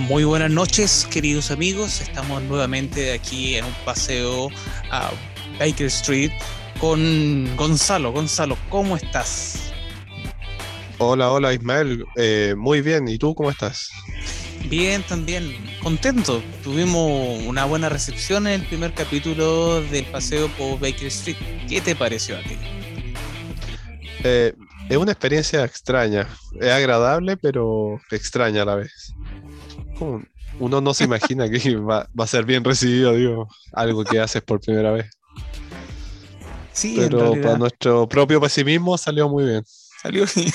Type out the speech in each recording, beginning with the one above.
Muy buenas noches, queridos amigos. Estamos nuevamente aquí en un paseo a Baker Street con Gonzalo. Gonzalo, ¿cómo estás? Hola, hola Ismael. Eh, muy bien. ¿Y tú cómo estás? Bien, también. Contento. Tuvimos una buena recepción en el primer capítulo del paseo por Baker Street. ¿Qué te pareció a ti? Eh, es una experiencia extraña. Es agradable, pero extraña a la vez. Uno no se imagina que va, a ser bien recibido, digo, algo que haces por primera vez. Sí, pero para nuestro propio pesimismo salió muy bien. Salió bien.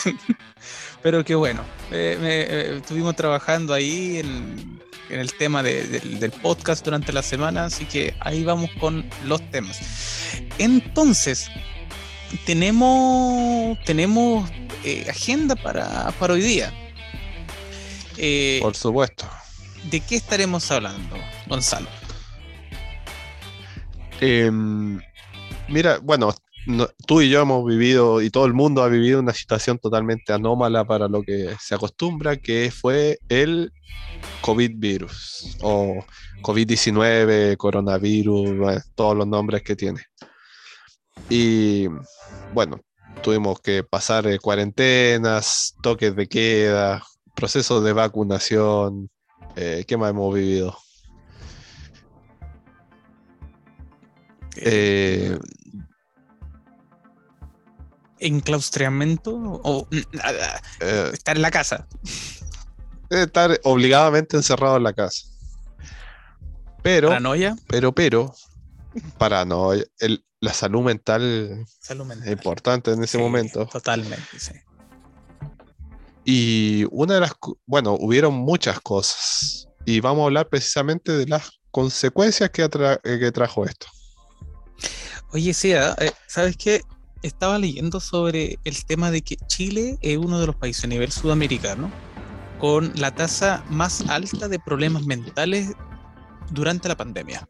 Pero qué bueno. Eh, eh, estuvimos trabajando ahí en, el tema del podcast durante la semana, así que ahí vamos con los temas. Entonces, tenemos, tenemos eh, agenda para, para, hoy día. Por supuesto. ¿De qué estaremos hablando, Gonzalo? Em, mira, bueno, tú y yo hemos vivido, y todo el mundo ha vivido una situación totalmente anómala para lo que se acostumbra, que fue el COVID virus, o COVID-19, coronavirus, todos los nombres que tiene. Y bueno, tuvimos que pasar eh, cuarentenas, toques de queda, procesos de vacunación. Eh, ¿Qué más hemos vivido? Eh, enclaustramiento o mm, eh, estar en la casa. Estar obligadamente encerrado en la casa. Pero, paranoia. Pero, pero, paranoia. la salud mental, es importante en ese momento. Totalmente, sí. Y una de las, bueno, hubieron muchas cosas. Y vamos a hablar precisamente de las consecuencias que, que trajo esto. Oye, sí, eh, ¿sabes qué? estaba leyendo sobre el tema de que Chile es uno de los países a nivel sudamericano con la tasa más alta de problemas mentales durante la pandemia.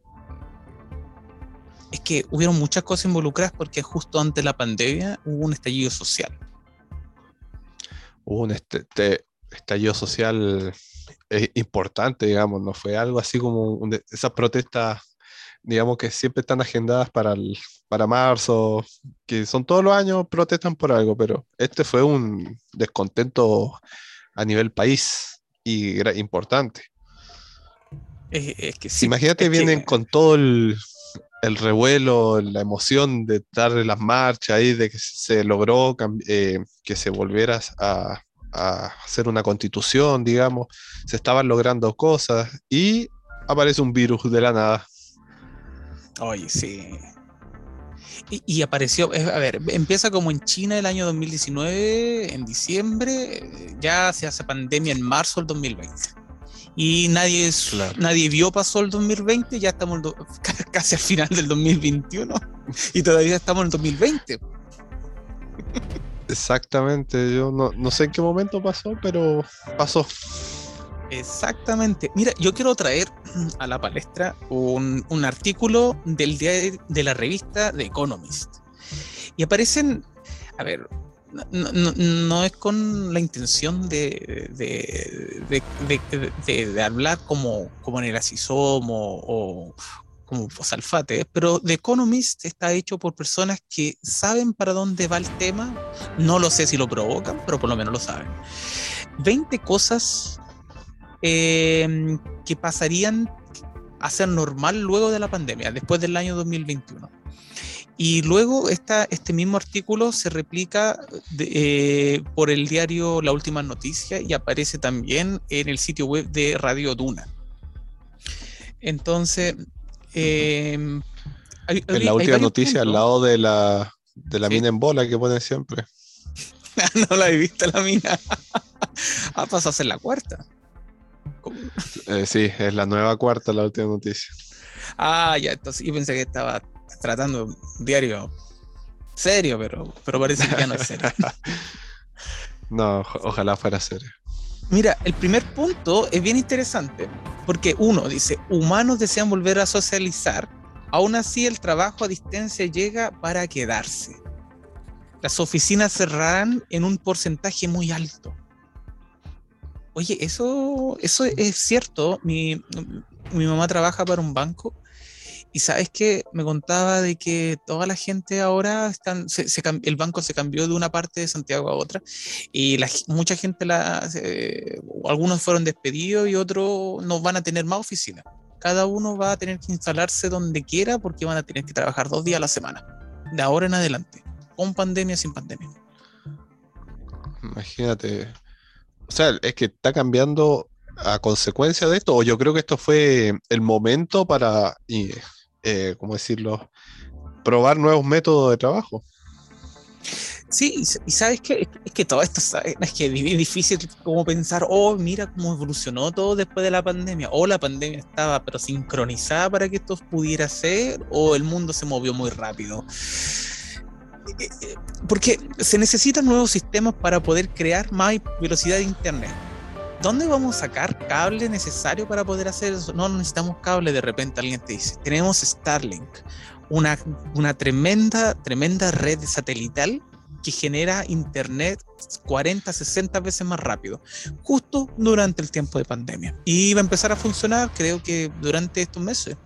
Es que hubieron muchas cosas involucradas porque justo antes de la pandemia hubo un estallido social. Hubo un este, estallido social eh, importante, digamos, no fue algo así como esas protestas digamos que siempre están agendadas para, para marzo, que son todos los años, protestan por algo, pero este fue un descontento a nivel país y era importante. Es, que Imagínate, vienen con todo el, revuelo, la emoción de darle las marchas ahí, de que se logró eh, que se volviera a, hacer una constitución, digamos, se estaban logrando cosas y aparece un virus de la nada. Oye, sí. Y, apareció, a ver, empieza como en China el año 2019, en diciembre, ya se hace pandemia en marzo del 2020. Y nadie, nadie vio pasó el 2020, ya estamos casi al final del 2021 y todavía estamos en el 2020. Exactamente, yo no, no sé en qué momento pasó, pero pasó. Exactamente. Mira, yo quiero traer a la palestra un, artículo del día de, la revista The Economist. Y aparecen, a ver, no, es con la intención de, hablar como, como en el asisomo o como Fosalfate, pero The Economist está hecho por personas que saben para dónde va el tema. No lo sé si lo provocan, pero por lo menos lo saben. 20 cosas Em, que pasarían a ser normal luego de la pandemia, después del año 2021. Y luego esta, este mismo artículo se replica eh, por el diario La Última Noticia y aparece también en el sitio web de Radio Duna. Entonces, em, en la última noticia, al lado de la, de la mina en bola que ponen siempre. no la he visto la mina. ah, pasó a ser la cuarta. Eh, sí, es la nueva cuarta, la última noticia. Ah, ya, entonces yo pensé que estaba tratando diario serio, pero, pero parece que ya no es serio. no, ojalá fuera serio. Mira, el primer punto es bien interesante, porque uno dice, humanos desean volver a socializar, aún así el trabajo a distancia llega para quedarse. Las oficinas cerrarán en un porcentaje muy alto. Oye, eso, eso es cierto. Mi, mi mamá trabaja para un banco y sabes que me contaba de que toda la gente ahora están, el banco se cambió de una parte de Santiago a otra y la, mucha gente, la, algunos fueron despedidos y otros no van a tener más oficina. Cada uno va a tener que instalarse donde quiera porque van a tener que trabajar dos días a la semana, de ahora en adelante, con pandemia, sin pandemia. Imagínate. O sea, es que está cambiando a consecuencia de esto, o yo creo que esto fue el momento para eh, ¿cómo decirlo? Probar nuevos métodos de trabajo. Sí, y sabes que es que todo esto es que es difícil como pensar, oh, mira cómo evolucionó todo después de la pandemia, o la pandemia estaba pero sincronizada para que esto pudiera ser, o el mundo se movió muy rápido. Eh, eh, porque se necesitan nuevos sistemas para poder crear más velocidad de internet ¿dónde vamos a sacar cable necesario para poder hacer eso? No, necesitamos cable, de repente alguien te dice, tenemos Starlink, una, una tremenda, tremenda red satelital que genera internet 40, 60 veces más rápido, justo durante el tiempo de pandemia. Y va a empezar a funcionar, creo que durante estos meses.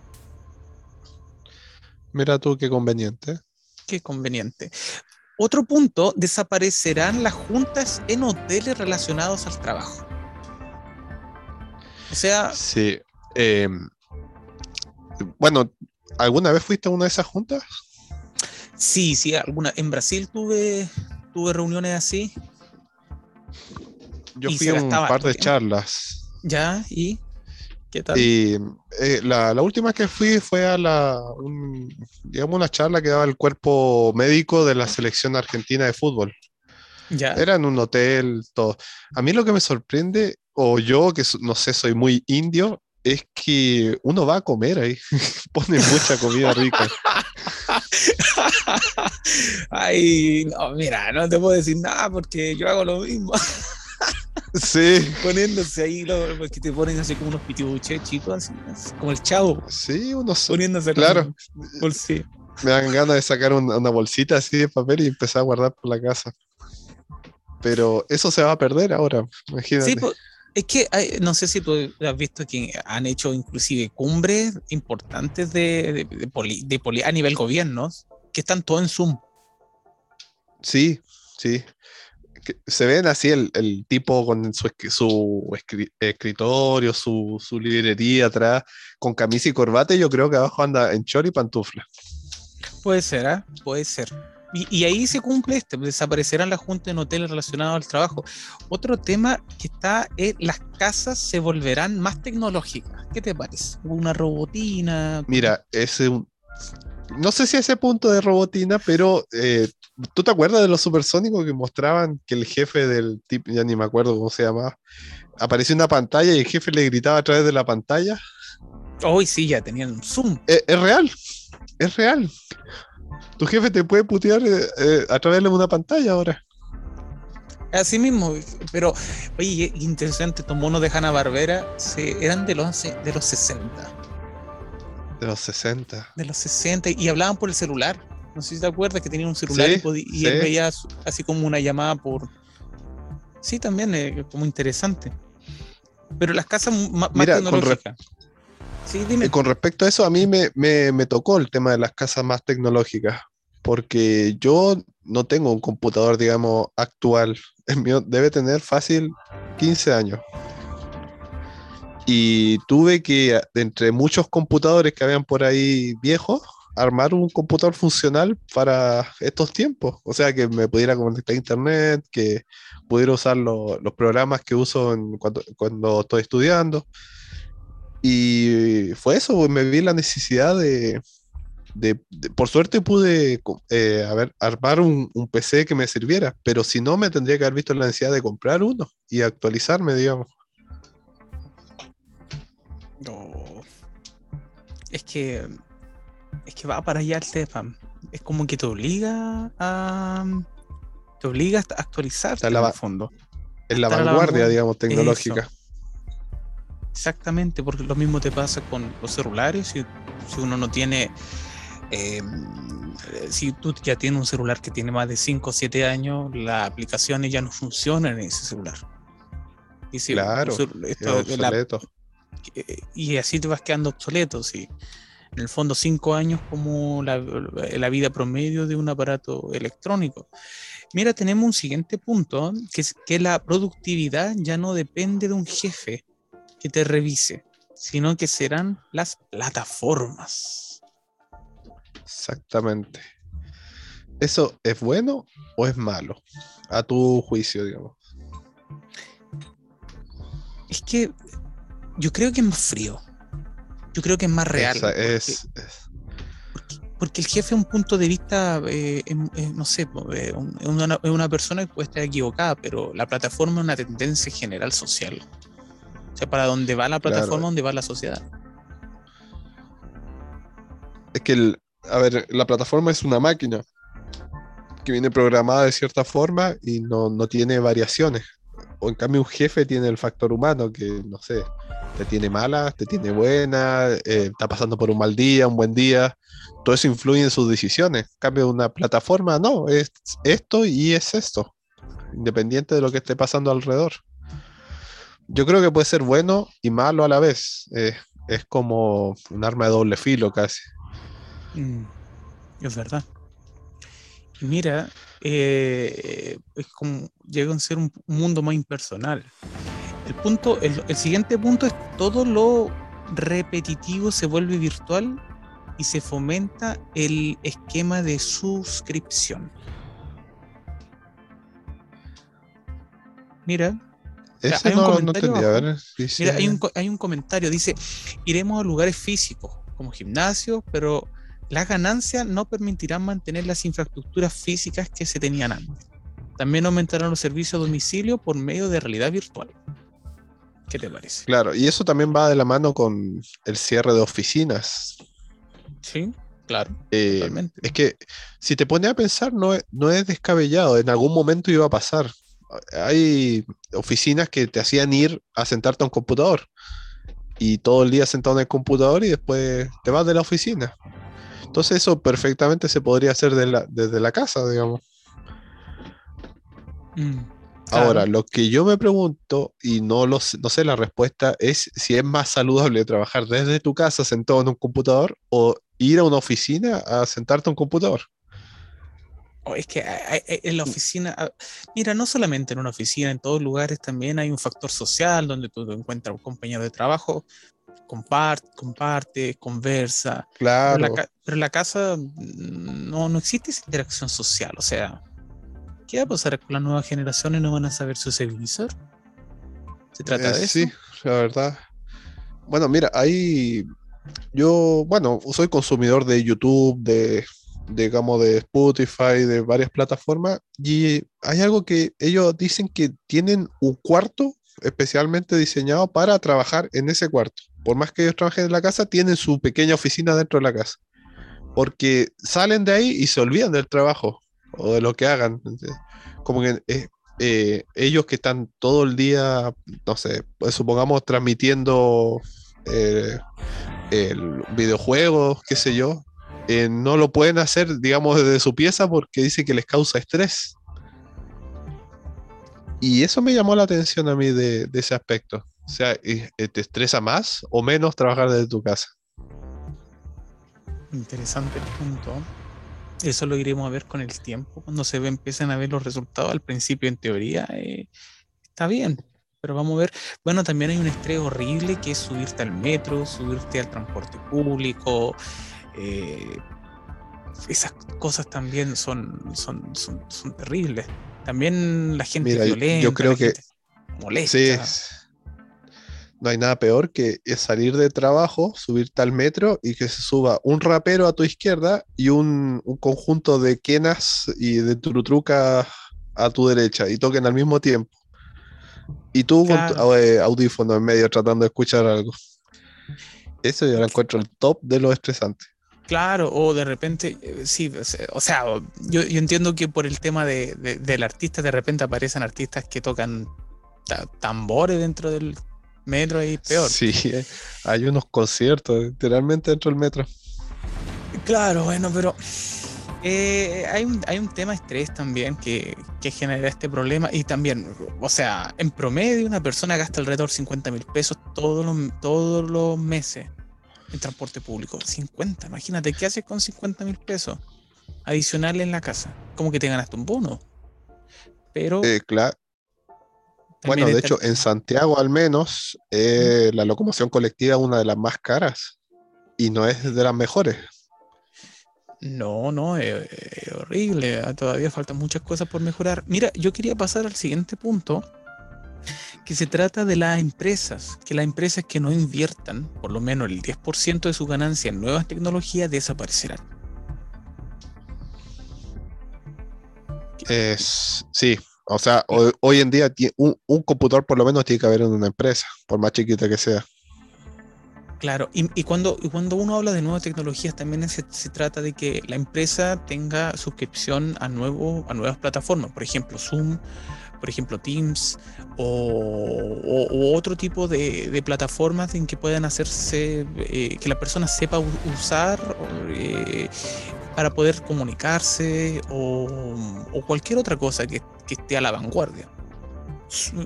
Mira tú qué conveniente. Qué conveniente. Otro punto, desaparecerán las juntas en hoteles relacionados al trabajo. O sea. Sí. Em, bueno, ¿alguna vez fuiste a una de esas juntas? Sí, sí, alguna. En Brasil tuve, tuve reuniones así. Yo fui a un par de charlas. ¿Ya? ¿Y qué tal? Y eh, la, última que fui fue a la, digamos, una charla que daba el cuerpo médico de la selección argentina de fútbol. ¿Ya? Era en un hotel, todo. A mí lo que me sorprende o yo, que no sé, soy muy indio, es que uno va a comer ahí, pone mucha comida rica. Ay, no, mira, no te puedo decir nada porque yo hago lo mismo. Sí. Poniéndose ahí, porque te ponen así como unos pitibuches chicos, así, como el chavo. Sí, uno Poniéndose Claro. Me dan ganas de sacar una, una, bolsita así de papel y empezar a guardar por la casa. Pero eso se va a perder ahora, imagínate. Sí, es que no sé si tú has visto que han hecho inclusive cumbres importantes de, de, a nivel gobierno, que están todo en Zoom. Sí, sí. Se ven así el, tipo con su, su escritorio, su, su, librería atrás, con camisa y corbata, y yo creo que abajo anda en chor y pantufla. Puede ser, ¿eh? Puede ser. Y, ahí se cumple este, desaparecerán las juntas en hoteles relacionados al trabajo. Otro tema que está es las casas se volverán más tecnológicas. ¿Qué te parece? Una robotina. Mira, ese no sé si a ese punto de robotina, pero eh, ¿tú te acuerdas de los supersónicos que mostraban que el jefe del tipo, ya ni me acuerdo cómo se llamaba, apareció una pantalla y el jefe le gritaba a través de la pantalla? Hoy sí, ya tenían un zoom. Eh, es real, es real. Tu jefe te puede putear eh, eh, a través de una pantalla ahora. Así mismo, pero oye, interesante, estos monos de Hanna Barbera eran de los, de los 60. De los 60. De los 60 y hablaban por el celular. No sé si te acuerdas que tenían un celular y, él veía así como una llamada por. Sí, también, eh, como interesante. Pero las casas más, tecnológicas. Eh, con respecto a eso, a mí me, tocó el tema de las casas más tecnológicas, porque yo no tengo un computador, digamos, actual. El mío debe tener fácil 15 años. Y tuve que, entre muchos computadores que habían por ahí viejos, armar un computador funcional para estos tiempos. O sea, que me pudiera conectar a internet, que pudiera usar los programas que uso cuando estoy estudiando. Y fue eso, me vi la necesidad de, por suerte pude eh, armar un, PC que me sirviera, pero si no me tendría que haber visto la necesidad de comprar uno y actualizarme, digamos. No. Es que es que va para allá el tema. Es como que te obliga a te obliga a actualizarte en el fondo. En la vanguardia, digamos, tecnológica. Exactamente, porque lo mismo te pasa con los celulares. Si, si uno no tiene, eh, si tú ya tienes un celular que tiene más de 5 o 7 años, las aplicaciones ya no funcionan en ese celular. Y si- Claro, esto es de la- obsoleto. eh, y así te vas quedando obsoleto, sí. En el fondo, cinco años como la, la vida promedio de un aparato electrónico. Mira, tenemos un siguiente punto, que es que la productividad ya no depende de un jefe que te revise, sino que serán las plataformas. Exactamente. ¿Eso es bueno o es malo? A tu juicio, digamos. Es que yo creo que es más frío. Yo creo que es más real. Esa porque- es, es- Porque el jefe es un punto de vista, eh, no sé, eh, es una, es una persona que puede estar equivocada, pero la plataforma es una tendencia general social. O sea, para dónde va la Claro. plataforma, dónde va la sociedad. es que, el- a ver, la plataforma es una máquina que viene programada de cierta forma y no, no tiene variaciones. O en cambio un jefe tiene el factor humano que, no sé, te tiene mala, te tiene buena, eh, está pasando por un mal día, un buen día. Todo eso influye en sus decisiones. En cambio una plataforma no, es esto y es esto. Independiente de lo que esté pasando alrededor. Yo creo que puede ser bueno y malo a la vez. Eh, es como un arma de doble filo casi. Mm, es verdad. Mira, eh, es como llega a ser un mundo más impersonal. El punto, el, el siguiente punto es todo lo repetitivo se vuelve virtual y se fomenta el esquema de suscripción. Mira, Ese hay no, no comentario entendí. A abajo. ver, dice- Mira, hay un, co- hay un comentario, dice, iremos a lugares físicos, como gimnasio, pero las ganancias no permitirán mantener las infraestructuras físicas que se tenían antes. También aumentarán los servicios a domicilio por medio de realidad virtual. ¿Qué te parece? Claro, y eso también va de la mano con el cierre de oficinas. Sí, claro, Eh, totalmente. es que si te pones a pensar, no es, no es descabellado, en algún momento iba a pasar. Hay oficinas que te hacían ir a sentarte a un computador y todo el día sentado en el computador y después te vas de la oficina. Entonces eso perfectamente se podría hacer de la- desde la casa, digamos. Mm, claro. Ahora, lo que yo me pregunto, y no, lo, sé- no sé la respuesta, es si es más saludable trabajar desde tu casa sentado en un computador o ir a una oficina a sentarte a un computador. Oh, es que hay- hay- en la oficina, ah, mira, no solamente en una oficina, en todos lugares también hay un factor social donde tú te encuentras un compañero de trabajo, comparte, comparte, conversa. Pero Claro, la, pero en la casa mm, no, no existe esa interacción social. O sea, ¿qué va a pasar con las nuevas generaciones? ¿No van a saber socializar? ¿Se trata eh, de eso? sí, la verdad. Bueno, mira, ahí yo, bueno, soy consumidor de YouTube, de, digamos, de Spotify, de varias plataformas, y hay algo que ellos dicen que tienen un cuarto especialmente diseñado para trabajar en ese cuarto. Por más que ellos trabajen en la casa, tienen su pequeña oficina dentro de la casa. Porque salen de ahí y se olvidan del trabajo o de lo que hagan. Como que eh, eh, ellos que están todo el día, no sé, pues supongamos transmitiendo eh, videojuegos, qué sé yo, eh, no lo pueden hacer, digamos, desde su pieza porque dice que les causa estrés. Y eso me llamó la atención a mí de, ese aspecto. O sea, eh, eh, ¿te estresa más o menos trabajar desde tu casa? Interesante punto. Eso lo iremos a ver con el tiempo. Cuando se ve, empiezan a ver los resultados. Al principio, en teoría, está bien. Pero vamos a ver. Bueno, también hay un estrés horrible que es subirte al metro, subirte al transporte público. Eh, esas cosas también son, son, son, son terribles. También la gente Mira, yo- yo violenta, creo la que- gente molesta. Sí, no hay nada peor que salir de trabajo, subirte al metro y que se suba un rapero a tu izquierda y un, un conjunto de quenas y de turutrucas a tu derecha y toquen al mismo tiempo. Y tú con tu eh, audífono en medio tratando de escuchar algo. Eso yo lo encuentro el top de lo estresante. Claro, o de repente, eh, sí, o sea- yo, yo entiendo que por el tema de, de- del artista, de repente aparecen artistas que tocan ta- tambores dentro del metro y peor. Sí, hay unos conciertos literalmente dentro del metro. Claro, bueno, pero Eh, hay, un, hay un tema de estrés también que, que, genera este problema y también, o sea, en promedio una persona gasta alrededor de 50 mil pesos todos los, todos los meses en transporte público. 50, imagínate, ¿qué haces con 50 mil pesos adicionales en la casa? Como que te ganaste un bono. Pero... Eh, claro. Bueno, de hecho, en Santiago al menos, eh, la locomoción colectiva es una de las más caras y no es de las mejores. No, no, es, horrible. Ah, todavía faltan muchas cosas por mejorar. Mira, yo quería pasar al siguiente punto, que se trata de las empresas, que las empresas que no inviertan por lo menos el 10% de su ganancia en nuevas tecnologías desaparecerán. Es, sí, o sea, hoy, en día un, un, computador por lo menos tiene que haber en una empresa, por más chiquita que sea. Claro, y, cuando, cuando uno habla de nuevas tecnologías también se, trata de que la empresa tenga suscripción a, nuevo, a nuevas plataformas, por ejemplo Zoom, por ejemplo Teams o, otro tipo de, plataformas en que puedan hacerse, eh, que la persona sepa usar eh, para poder comunicarse o, cualquier otra cosa que, esté a la vanguardia.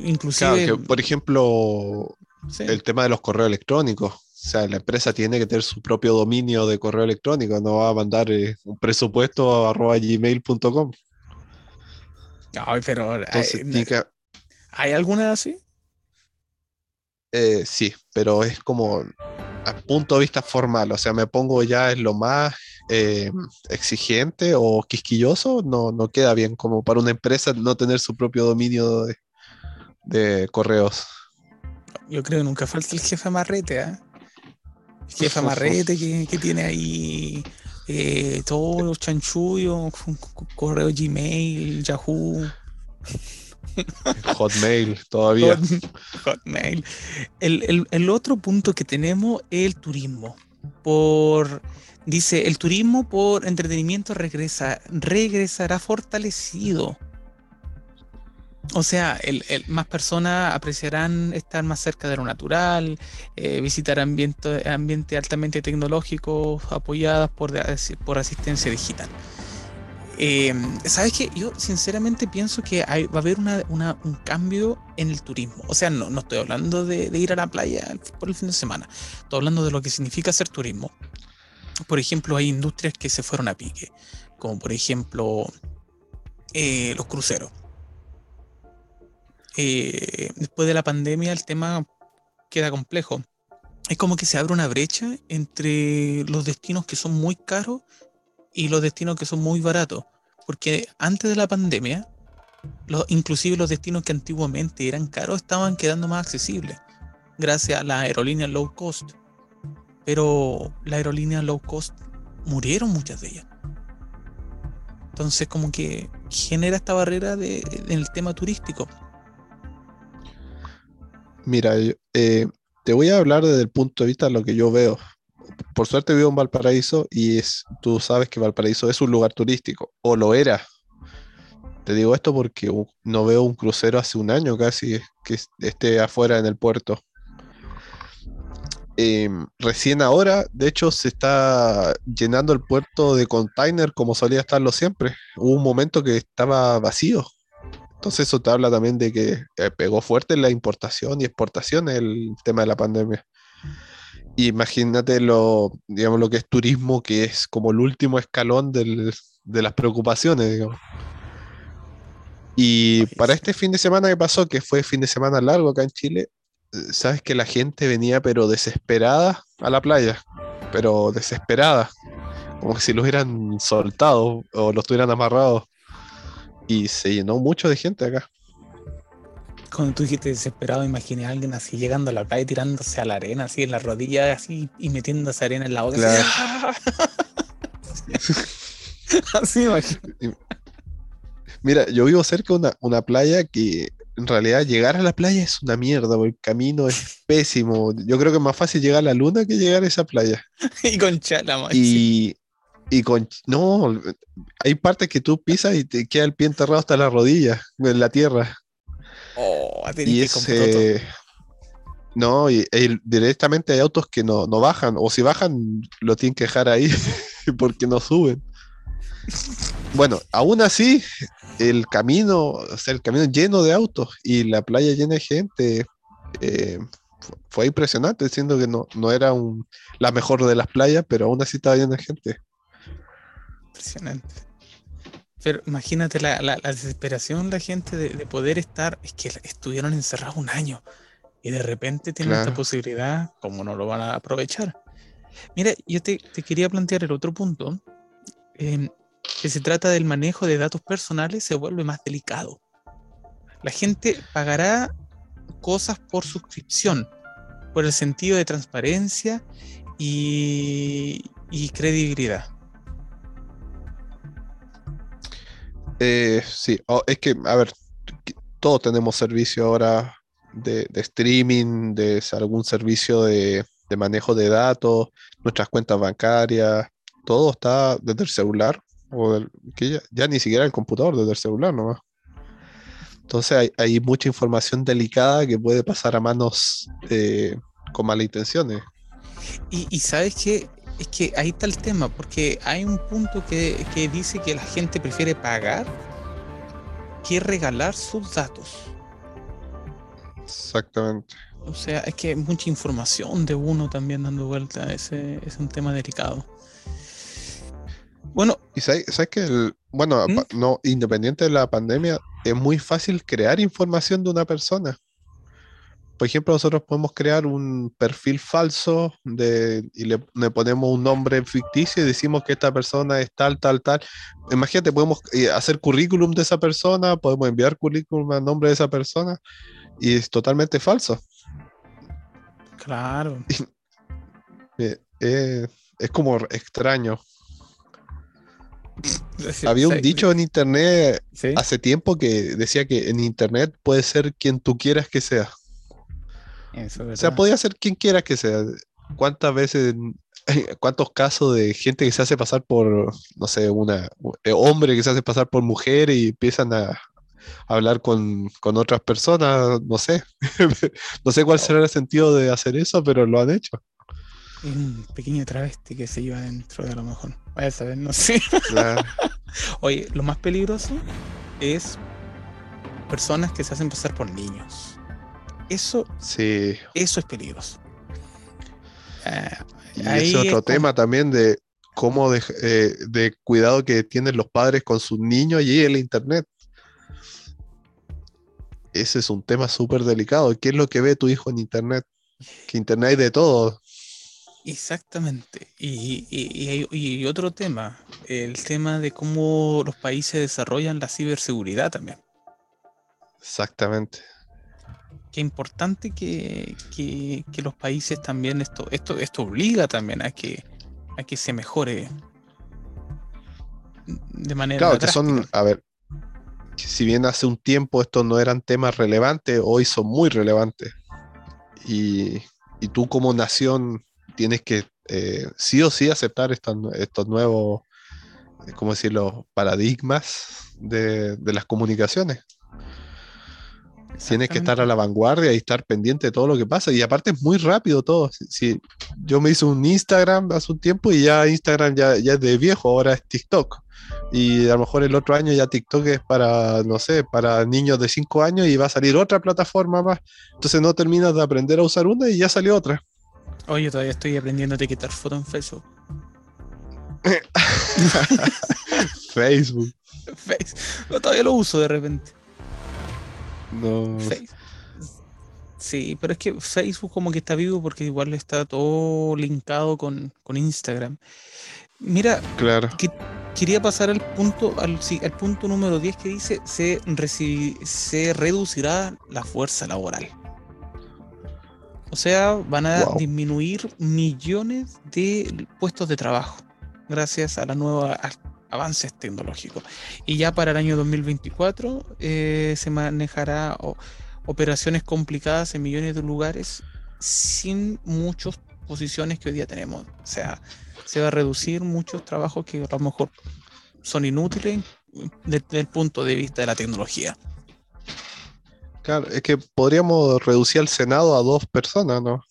Inclusive... por ejemplo, el tema de los correos electrónicos o sea, la empresa tiene que tener su propio dominio de correo electrónico, no va a mandar eh, un presupuesto a arroba gmail.com. Ay, pero hay, alguna así? Eh, sí, pero es como a punto de vista formal, o sea, me pongo ya en lo más eh, exigente o quisquilloso, no, no queda bien como para una empresa no tener su propio dominio de, correos. Yo creo que nunca falta el jefe amarrete, ¿eh? jefa Marrete que, tiene ahí eh, todos los chanchullos, correo Gmail, Yahoo. Hotmail todavía. Hotmail. El, otro punto que tenemos es el turismo. Por, dice, el turismo por entretenimiento regresa, regresará fortalecido o sea, el, más personas apreciarán estar más cerca de lo natural, eh, visitar ambientes ambiente altamente tecnológicos apoyados por, asistencia digital. Eh, ¿Sabes qué? Yo sinceramente pienso que va a haber un cambio en el turismo. O sea, no, no estoy hablando de, ir a la playa por el fin de semana. Estoy hablando de lo que significa hacer turismo. Por ejemplo, hay industrias que se fueron a pique, como por ejemplo eh, los cruceros eh, después de la pandemia el tema queda complejo. Es como que se abre una brecha entre los destinos que son muy caros y los destinos que son muy baratos. Porque antes de la pandemia, los, inclusive los destinos que antiguamente eran caros estaban quedando más accesibles gracias a la aerolínea low cost. Pero la aerolínea low cost murieron muchas de ellas. Entonces como que genera esta barrera de, en el tema turístico. Mira, eh, te voy a hablar desde el punto de vista de lo que yo veo. Por suerte vivo en Valparaíso y es, tú sabes que Valparaíso es un lugar turístico, o lo era. Te digo esto porque no veo un crucero hace un año casi que esté afuera en el puerto. Em, recién ahora, de hecho, se está llenando el puerto de container como solía estarlo siempre. Hubo un momento que estaba vacío entonces eso te habla también de que eh, pegó fuerte la importación y exportación el tema de la pandemia. imagínate lo, digamos, lo que es turismo, que es como el último escalón de las preocupaciones, digamos. Y para este fin de semana que pasó, que fue fin de semana largo acá en Chile, sabes que la gente venía pero desesperada a la playa, pero desesperada, como si lo hubieran soltado o lo estuvieran amarrado y se llenó mucho de gente acá. Cuando tú dijiste desesperado, imaginé a alguien así llegando a la playa tirándose a la arena, así en la rodilla, así y metiéndose arena en la boca. Así, Mira, yo vivo cerca de una, playa que en realidad llegar a la playa es una mierda, porque el camino es pésimo. Yo creo que es más fácil llegar a la luna que llegar a esa playa. y con chala, Y, y con. No, hay partes que tú pisas y te queda el pie enterrado hasta la rodilla, en la tierra. Oh, y ese. No, y, directamente hay autos que no, bajan, o si bajan, lo tienen que dejar ahí porque no suben. Bueno, aún así, el camino, o sea, el camino lleno de autos y la playa llena de gente, eh, fue impresionante, siendo que no, no era un, la mejor de las playas, pero aún así estaba llena de gente. Impresionante. Pero imagínate la, la, la desesperación la gente de, de, poder estar, es que estuvieron encerrados un año y de repente tienen claro. esta posibilidad, ¿cómo no lo van a aprovechar? Mira, yo te, te quería plantear el otro punto, eh, que se trata del manejo de datos personales, se vuelve más delicado. La gente pagará cosas por suscripción, por el sentido de transparencia y, y credibilidad. Eh, sí, es que, a ver, todos tenemos servicio ahora de, streaming, de algún servicio de, manejo de datos, nuestras cuentas bancarias, todo está desde el celular, o que ya, ni siquiera el computador, desde el celular nomás. Entonces hay, mucha información delicada que puede pasar a manos eh, con malas intenciones. Y, y sabes que es que ahí está el tema, porque hay un punto que, que, dice que la gente prefiere pagar que regalar sus datos. Exactamente. O sea, es que hay mucha información de uno también dando vuelta, ese es un tema delicado. Bueno. Y sabes, sabes que, el, bueno, ¿Mm? no, independiente de la pandemia, es muy fácil crear información de una persona por ejemplo, nosotros podemos crear un perfil falso de, y le, le, ponemos un nombre ficticio y decimos que esta persona es tal, tal, tal. Imagínate, podemos eh, hacer currículum de esa persona, podemos enviar currículum a nombre de esa persona y es totalmente falso. Claro. Y, eh, es como extraño. Había un dicho en internet hace tiempo que decía que en internet puede ser quien tú quieras que sea. Eso o sea, podía ser quien quiera que sea. ¿Cuántas veces, cuántos casos de gente que se hace pasar por, no sé, una eh, hombre que se hace pasar por mujer y empiezan a, a hablar con, con, otras personas? No sé. no sé cuál será el sentido de hacer eso, pero lo han hecho. Un pequeño travesti que se lleva dentro de a lo mejor. Vaya a saber, no sé. Claro. Oye, lo más peligroso es personas que se hacen pasar por niños. Eso, sí. eso es peligroso. Uh, y ese otro es tema como... también de cómo de, eh, de, cuidado que tienen los padres con sus niños y el internet. Ese es un tema súper delicado. ¿Qué es lo que ve tu hijo en internet? Que internet hay de todo. Exactamente. Y, y, y, y, otro tema, el tema de cómo los países desarrollan la ciberseguridad también. Exactamente qué importante que, que, que, los países también esto, esto, esto obliga también a que, a que se mejore de manera. Claro, drástica. que son, a ver, si bien hace un tiempo estos no eran temas relevantes, hoy son muy relevantes. Y, y tú como nación tienes que eh, sí o sí aceptar estos, estos nuevos, ¿cómo decirlo?, paradigmas de, de las comunicaciones. Tienes que estar a la vanguardia y estar pendiente de todo lo que pasa. Y aparte es muy rápido todo. Si, si, yo me hice un Instagram hace un tiempo y ya Instagram ya, ya es de viejo, ahora es TikTok. Y a lo mejor el otro año ya TikTok es para, no sé, para niños de 5 años y va a salir otra plataforma más. Entonces no terminas de aprender a usar una y ya salió otra. Oye, todavía estoy aprendiendo a etiquetar fotos en Facebook. Facebook. Facebook. todavía lo uso de repente. No. Sí, pero es que Facebook como que está vivo porque igual está todo linkado con, con Instagram. Mira, claro. que, quería pasar al punto, al, sí, al punto número 10 que dice se, se reducirá la fuerza laboral. O sea, van a wow. disminuir millones de puestos de trabajo gracias a la nueva avances tecnológicos. Y ya para el año 2024 eh, se manejará operaciones complicadas en millones de lugares sin muchas posiciones que hoy día tenemos. O sea, se va a reducir muchos trabajos que a lo mejor son inútiles desde el punto de vista de la tecnología. Claro, es que podríamos reducir al Senado a dos personas, ¿no?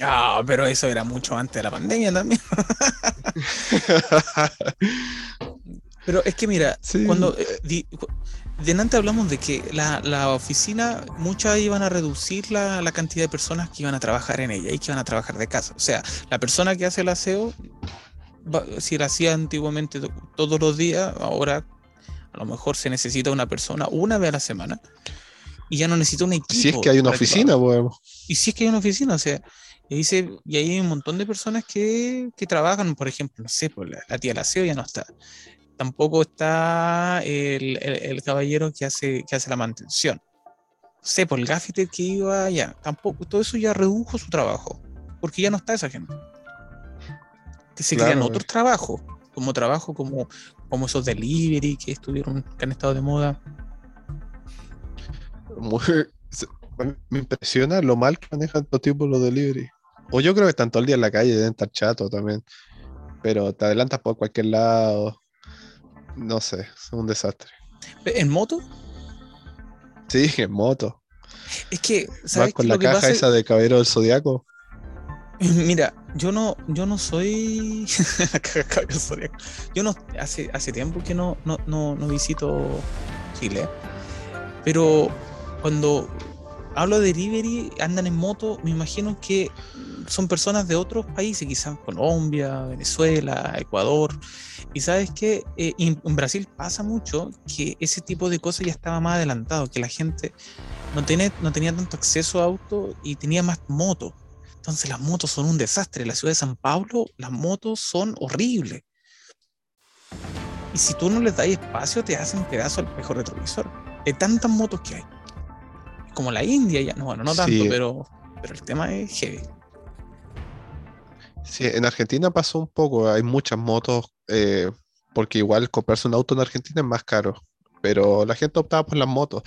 Ah, pero eso era mucho antes de la pandemia también. Pero es que mira, cuando eh, de antes hablamos de que la, oficina, muchas iban a reducir la, cantidad de personas que iban a trabajar en ella y que iban a trabajar de casa. O sea, la persona que hace el aseo, si la hacía antiguamente todos los días, ahora a lo mejor se necesita una persona una vez a la semana y ya no necesita un equipo. Si es que hay una oficina, bueno. Y si es que hay una oficina, o sea, y, dice, y hay un montón de personas que, trabajan, por ejemplo, no sé, pues la, la tía del aseo ya no está tampoco está el, caballero que hace, que hace la mantención. No sé, por el gaffiter que iba ya, tampoco, todo eso ya redujo su trabajo, porque ya no está esa gente. Que se crean otros trabajos, como trabajo como, como esos delivery que estuvieron, que han estado de moda. me impresiona lo mal que manejan estos tipos los delivery. O yo creo que están todo el día en la calle, deben estar chatos también. Pero te adelantas por cualquier lado. No sé, es un desastre. ¿En moto? Sí, en moto. Es que, ¿sabes con la caja esa de caballero del zodiaco? Mira, yo no, yo no soy. yo no hace, hace tiempo que no, no, no, no visito Chile. Pero cuando hablo de delivery, andan en moto, me imagino que son personas de otros países, quizás Colombia, Venezuela, Ecuador. Y sabes que eh, en Brasil pasa mucho que ese tipo de cosas ya estaba más adelantado, que la gente no, tiene, no tenía tanto acceso a auto y tenía más motos. Entonces las motos son un desastre. En la ciudad de San Pablo las motos son horribles. Y si tú no les das espacio, te hacen pedazo al mejor retrovisor. De tantas motos que hay. Como la India ya. No, bueno, no tanto, pero, pero el tema es heavy. Sí, en Argentina pasó un poco, hay muchas motos, eh, porque igual comprarse un auto en Argentina es más caro, pero la gente optaba por las motos.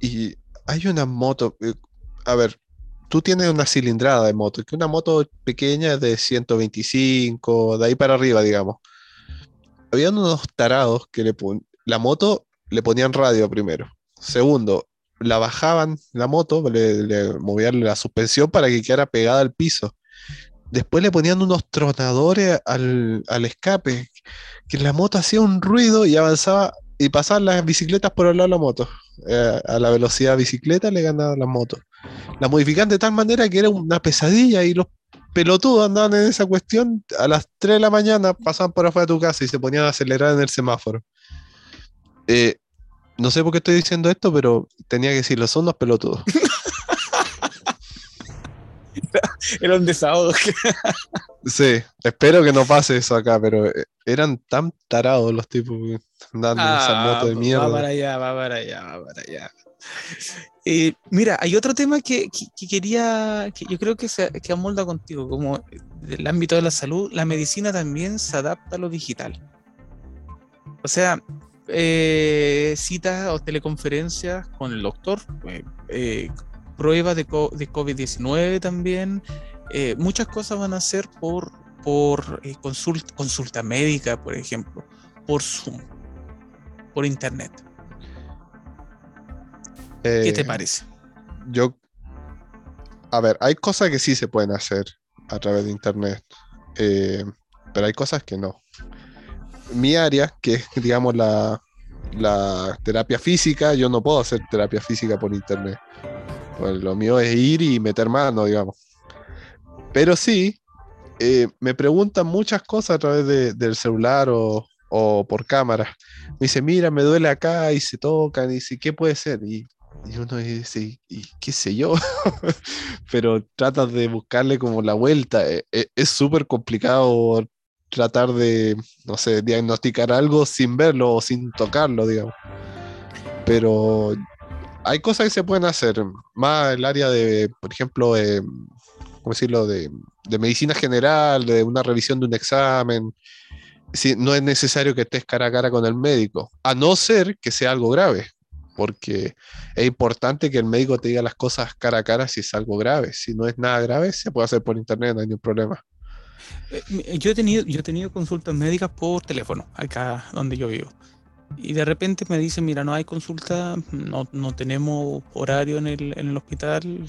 Y hay una moto, eh, a ver, tú tienes una cilindrada de moto, que una moto pequeña de 125, de ahí para arriba, digamos. Había unos tarados que le la moto le ponían radio primero. Segundo, la bajaban la moto, le, le movían la suspensión para que quedara pegada al piso. Después le ponían unos tronadores al, escape, que la moto hacía un ruido y avanzaba y pasaban las bicicletas por al lado de la moto. Eh, a la velocidad bicicleta le ganaban las motos. La modificaban de tal manera que era una pesadilla y los pelotudos andaban en esa cuestión. A las 3 de la mañana pasaban por afuera de tu casa y se ponían a acelerar en el semáforo. Eh, no sé por qué estoy diciendo esto, pero tenía que decirlo, son unos pelotudos. era un desahogo. sí, espero que no pase eso acá, pero eh, eran tan tarados los tipos andando en esa ah, moto de mierda. Va para allá, va para allá, va para allá. Eh, mira, hay otro tema que, quería, que yo creo que se que amolda contigo, como del ámbito de la salud, la medicina también se adapta a lo digital. O sea, eh, citas o teleconferencias con el doctor, eh, pruebas de, de COVID-19 también. Eh, muchas cosas van a ser por, por eh, consulta, médica, por ejemplo, por Zoom, por Internet. ¿Qué te eh, parece? Yo, a ver, hay cosas que sí se pueden hacer a través de Internet, pero hay cosas que no. Mi área, que es, digamos, la, la terapia física, yo no puedo hacer terapia física por Internet. Pues lo mío es ir y meter mano, digamos. Pero sí, eh, me preguntan muchas cosas a través del celular o, por cámara. Me dice, mira, me duele acá y se tocan y dice, ¿qué puede ser? Y, uno dice, ¿y qué sé yo? Pero tratas de buscarle como la vuelta. E, e, es súper complicado tratar de, no sé, diagnosticar algo sin verlo o sin tocarlo, digamos. Pero hay cosas que se pueden hacer, más el área de, por ejemplo, eh, ¿cómo decirlo?, de, medicina general, de una revisión de un examen. Si, no es necesario que estés cara a cara con el médico, a no ser que sea algo grave, porque es importante que el médico te diga las cosas cara a cara si es algo grave. Si no es nada grave, se puede hacer por internet, no hay ningún problema. Eh, yo he tenido, yo he tenido consultas médicas por teléfono, acá donde yo vivo y de repente me dicen, mira, no hay consulta, no, no tenemos horario en el, en el hospital,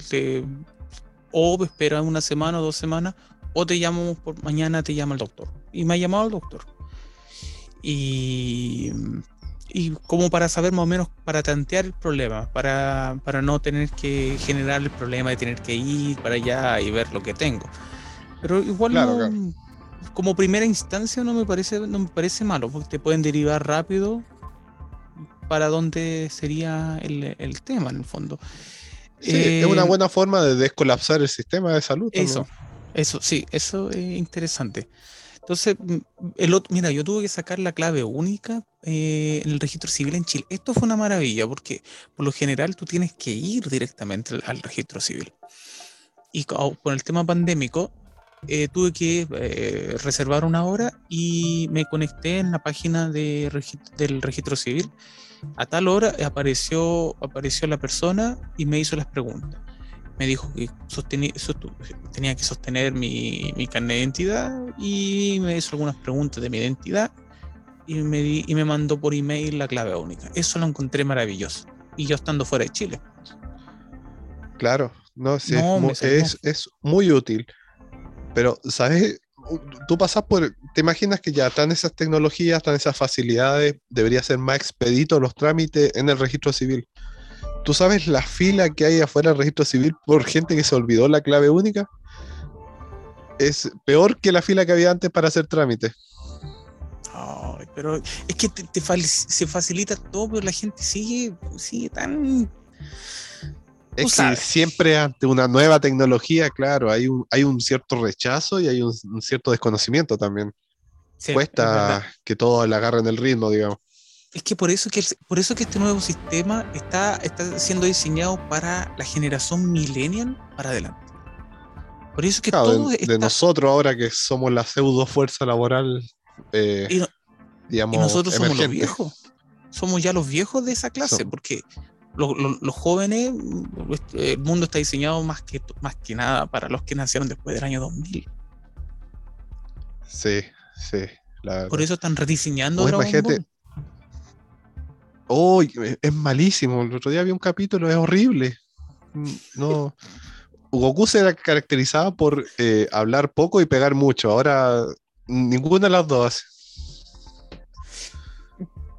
o espera una semana o dos semanas, o te llamo por mañana, te llama el doctor. Y me ha llamado el doctor. Y, y como para saber más o menos, para tantear el problema, para, para no tener que generar el problema de tener que ir para allá y ver lo que tengo. Pero igual no, como primera instancia no me parece, no me parece malo, porque te pueden derivar rápido para dónde sería el, el tema en el fondo. Sí, es una eh, buena forma de descolapsar el sistema de salud. Eso, eso, sí, eso es interesante. Entonces, mm, el otro, mira, yo tuve que sacar la clave única eh, en el registro civil en Chile. Esto fue una maravilla porque por lo general tú tienes que ir directamente al, registro civil. Y con el tema pandémico, eh, tuve que reservar una hora y me conecté en la página de, del registro civil a tal hora apareció, apareció la persona y me hizo las preguntas. Me dijo que tenía que sostener mi, mi carnet de identidad y me hizo algunas preguntas de mi identidad y me, y me mandó por email la clave única. Eso lo encontré maravilloso. Y yo estando fuera de Chile. Claro, no, es, es, es, muy útil. Pero, ¿sabes? tú pasas por, te imaginas que ya están esas tecnologías, están esas facilidades, debería ser más expedito los trámites en el registro civil. ¿Tú sabes la fila que hay afuera del registro civil por gente que se olvidó la clave única? Es peor que la fila que había antes para hacer trámites. pero es que se facilita todo, pero la gente sigue, sigue tan es que siempre ante una nueva tecnología, claro, hay un, hay un cierto rechazo y hay un, cierto desconocimiento también. Cuesta que todo le agarren el ritmo, digamos. Es que por eso que, por eso que este nuevo sistema está, está siendo diseñado para la generación millennial para adelante. Por eso que todo de, nosotros ahora que somos la pseudo fuerza laboral, eh, y, digamos, y nosotros somos los viejos. Somos ya los viejos de esa clase, porque los, jóvenes, este, el mundo está diseñado más que, más que nada para los que nacieron después del año 2000. Sí, sí. Por eso están rediseñando Dragon Oh, es malísimo. El otro día vi un capítulo, es horrible. No. Goku se caracterizaba por eh, hablar poco y pegar mucho. Ahora, ninguna de las dos.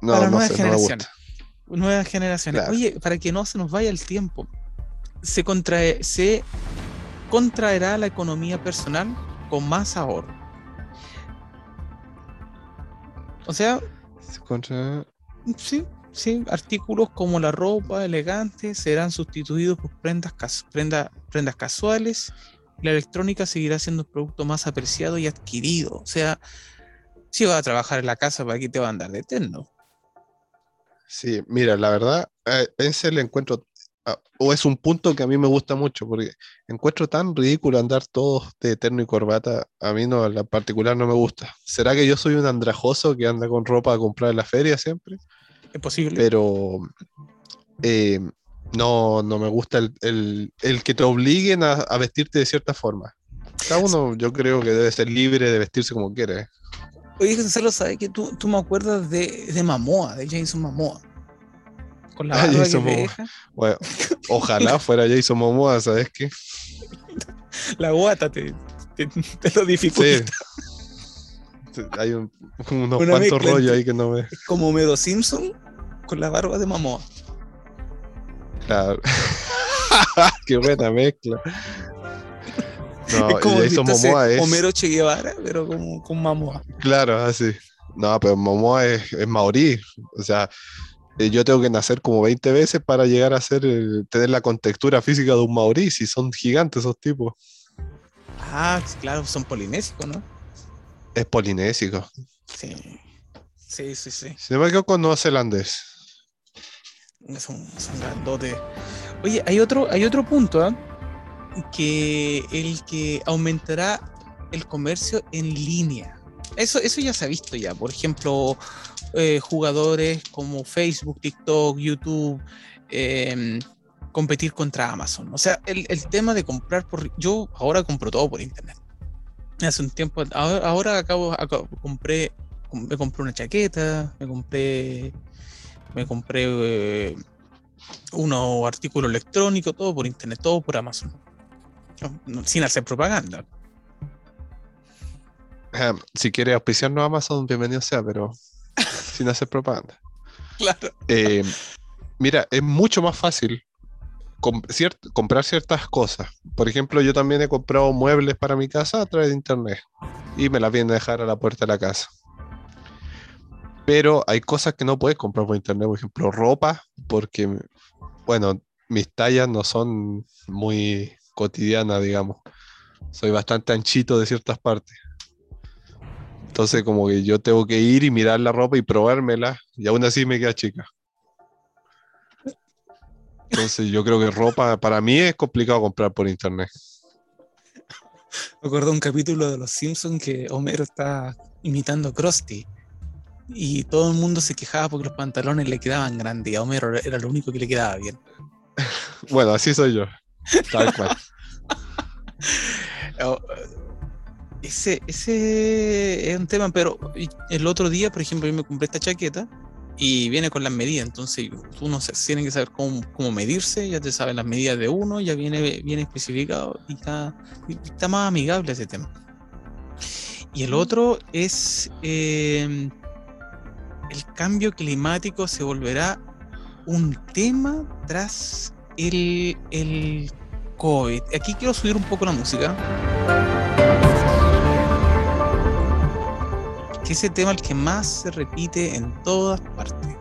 No, para no sé, no me gusta nuevas generaciones. Oye, para que no se nos vaya el tiempo, se, contrae, se contraerá la economía personal con más ahorro. O sea, se sí, sí, artículos como la ropa elegante serán sustituidos por prendas, prendas casuales. La electrónica seguirá siendo un producto más apreciado y adquirido. O sea, si vas a trabajar en la casa, ¿para qué te va a andar de eterno? Sí, mira, la verdad, eh, ese le encuentro, ah, o es un punto que a mí me gusta mucho, porque encuentro tan ridículo andar todos de eterno y corbata, a mí no, en la particular no me gusta. ¿Será que yo soy un andrajoso que anda con ropa a comprar en la feria siempre? Es posible. Pero eh, no, no me gusta el, que te obliguen a, vestirte de cierta forma. Cada uno yo creo que debe ser libre de vestirse como quiere. Oye, Gonzalo, ¿sabes que tú, tú me acuerdas de, de Mamoa, de Jason Mamoa? Con la ah, Jason Bueno, ojalá fuera Jason Momoa, ¿sabes qué? La guata te, te, lo dificulta. Sí. Hay un, unos cuantos rollos ahí que no me. Como Medo Simpson con la barba de Mamoa. Claro. Qué buena mezcla. No, es como Jason Momoa es. Homero Che Guevara, pero como con Momoa. Claro, así. No, pero Momoa es, es maorí. O sea, eh, yo tengo que nacer como 20 veces para llegar a ser, tener la contextura física de un maorí, si son gigantes esos tipos. Ah, claro, son polinésicos, ¿no? Es polinésico. Sí. Sí, sí, sí. Sin embargo, con neozelandés. Son, son grandotes. Oye, hay otro, hay otro punto, ¿eh? Que el que aumentará el comercio en línea. Eso, eso ya se ha visto ya. Por ejemplo, eh, jugadores como Facebook, TikTok, YouTube, em, competir contra Amazon. O sea, el, tema de comprar por... Yo ahora compro todo por internet. Hace un tiempo, ahora, acabo, compré, me compré una chaqueta, me compré, me compré eh, unos artículos electrónicos, todo por internet, todo por Amazon sin hacer propaganda. si quiere auspiciarnos Amazon, bienvenido sea, pero sin hacer propaganda. Claro. Eh, mira, es mucho más fácil comprar ciertas cosas. Por ejemplo, yo también he comprado muebles para mi casa a través de internet y me las vienen a dejar a la puerta de la casa. Pero hay cosas que no puedes comprar por internet, por ejemplo, ropa, porque, bueno, mis tallas no son muy cotidianas, digamos. Soy bastante anchito de ciertas partes. Entonces, como que yo tengo que ir y mirar la ropa y probármela, y aún así me queda chica. Entonces, yo creo que ropa para mí es complicado comprar por internet. Me acuerdo un capítulo de Los Simpsons que Homero está imitando a Krusty y todo el mundo se quejaba porque los pantalones le quedaban grandes y a Homero era lo único que le quedaba bien. bueno, así soy yo. Tal cual. Oh, ese, ese es un tema, pero el otro día, por ejemplo, yo me compré esta chaqueta y viene con las medidas, entonces uno tiene que saber cómo, cómo, medirse, ya te saben las medidas de uno, ya viene bien especificado y está, está más amigable ese tema. Y el otro es eh, el cambio climático se volverá un tema tras el, el COVID. Aquí quiero subir un poco la música. Que ese tema el que más se repite en todas partes.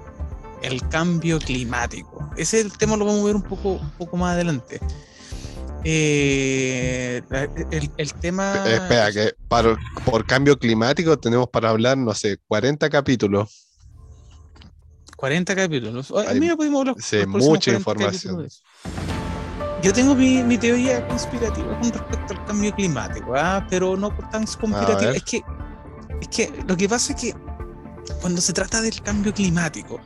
El cambio climático. Ese el tema lo vamos a ver un poco, un poco más adelante. Eh, el, el, tema. Espera, que por cambio climático tenemos para hablar, no sé, 40 capítulos. 40 capítulos. Hay, mira, podemos hablar sí, mucha información. Yo tengo mi, mi, teoría conspirativa con respecto al cambio climático, ¿ah? pero no tan conspirativa. Es que, es que lo que pasa es que cuando se trata del cambio climático,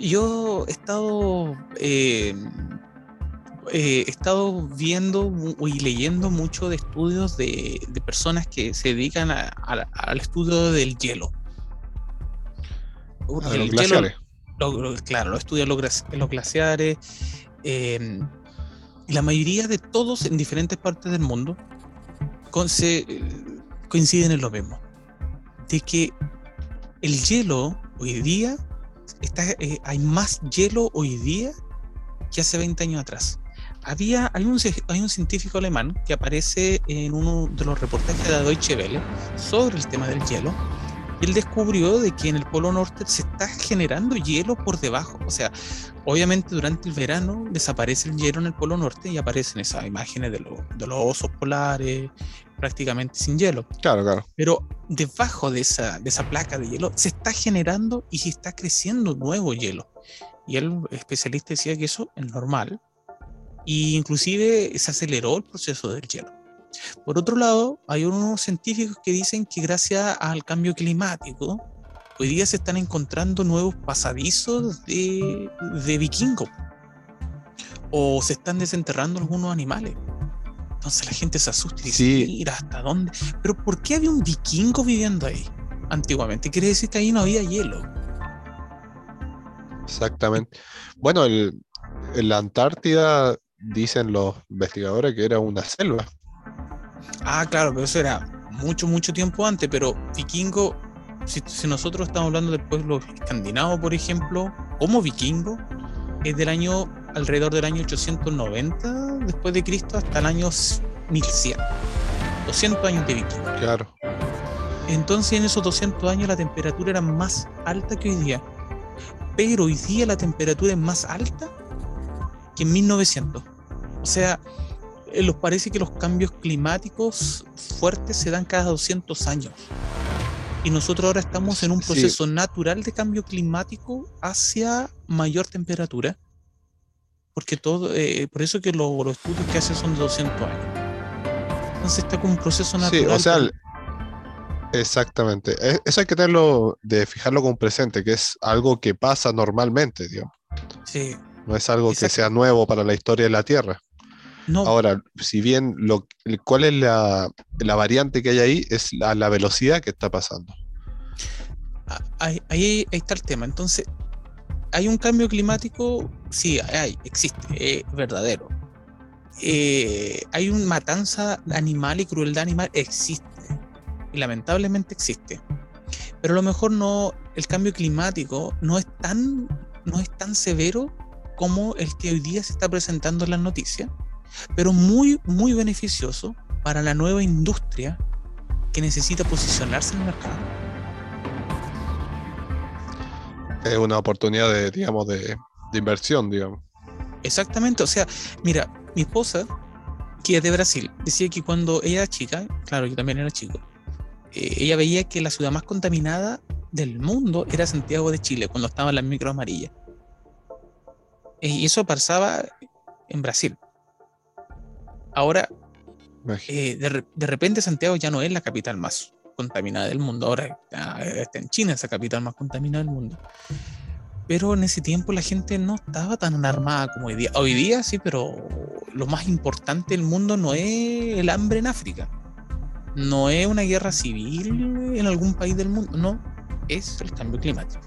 yo he estado, eh, eh, he estado viendo y leyendo mucho de estudios de, de personas que se dedican a, a, al estudio del hielo. El los hielo, lo, claro, lo estudian los, los glaciares. Eh, y la mayoría de todos en diferentes partes del mundo con, coinciden en lo mismo. De que el hielo hoy día, está, eh, hay más hielo hoy día que hace 20 años atrás. Había, hay, un, hay un científico alemán que aparece en uno de los reportajes de Deutsche Welle sobre el tema del hielo él descubrió de que en el Polo Norte se está generando hielo por debajo. O sea, obviamente durante el verano desaparece el hielo en el Polo Norte y aparecen esas imágenes de, de los osos polares prácticamente sin hielo. Claro, claro. Pero debajo de esa, de esa placa de hielo se está generando y se está creciendo nuevo hielo. Y el especialista decía que eso es normal. Y inclusive se aceleró el proceso del hielo. Por otro lado, hay unos científicos que dicen que gracias al cambio climático, hoy día se están encontrando nuevos pasadizos de, de vikingos. O se están desenterrando algunos animales. Entonces la gente se asusta y dice, mira, ¿hasta dónde? Pero ¿por qué había un vikingo viviendo ahí antiguamente? Quiere decir que ahí no había hielo. Exactamente. Bueno, en la Antártida dicen los investigadores que era una selva. Ah, claro, pero eso era mucho, mucho tiempo antes, pero vikingo, si, nosotros estamos hablando del pueblo escandinavo, por ejemplo, como vikingo, es del año, alrededor del año 890 después de Cristo hasta el año 1100. 200 años de vikingo. Claro. Entonces en esos 200 años la temperatura era más alta que hoy día. Pero hoy día la temperatura es más alta que en 1900. O sea, los parece que los cambios climáticos fuertes se dan cada 200 años. Y nosotros ahora estamos en un proceso natural de cambio climático hacia mayor temperatura. Porque todo, eh, por eso que los estudios que hacen son de 200 años. Entonces está como un proceso natural. Sí, o sea, exactamente. E, eso hay que tenerlo, de fijarlo como presente, que es algo que pasa normalmente, digamos. Sí. No es algo que sea nuevo para la historia de la Tierra. Ahora, si bien lo, cuál es la, variante que hay ahí es la, velocidad que está pasando. Ah, ahí, está el tema. Entonces, ¿hay un cambio climático? Sí, hay, existe, es verdadero. Eh, hay una matanza animal y crueldad animal, existe. Y lamentablemente existe. Pero a lo mejor no, el cambio climático no es tan, no es tan severo como el que hoy día se está presentando en las noticias, pero muy, muy beneficioso para la nueva industria que necesita posicionarse en el mercado. Es una oportunidad de, digamos, de, inversión, digamos. Exactamente, o sea, mira, mi esposa, que es de Brasil, decía que cuando ella era chica, claro, yo también era chico, eh, ella veía que la ciudad más contaminada del mundo era Santiago de Chile, cuando estaban las micro amarillas. Y eso pasaba en Brasil. Ahora, eh, de, repente Santiago ya no es la capital más contaminada del mundo. Ahora está, en China esa capital más contaminada del mundo. Pero en ese tiempo la gente no estaba tan alarmada como hoy día. Hoy día sí, pero lo más importante del mundo no es el hambre en África. No es una guerra civil en algún país del mundo. No, es el cambio climático.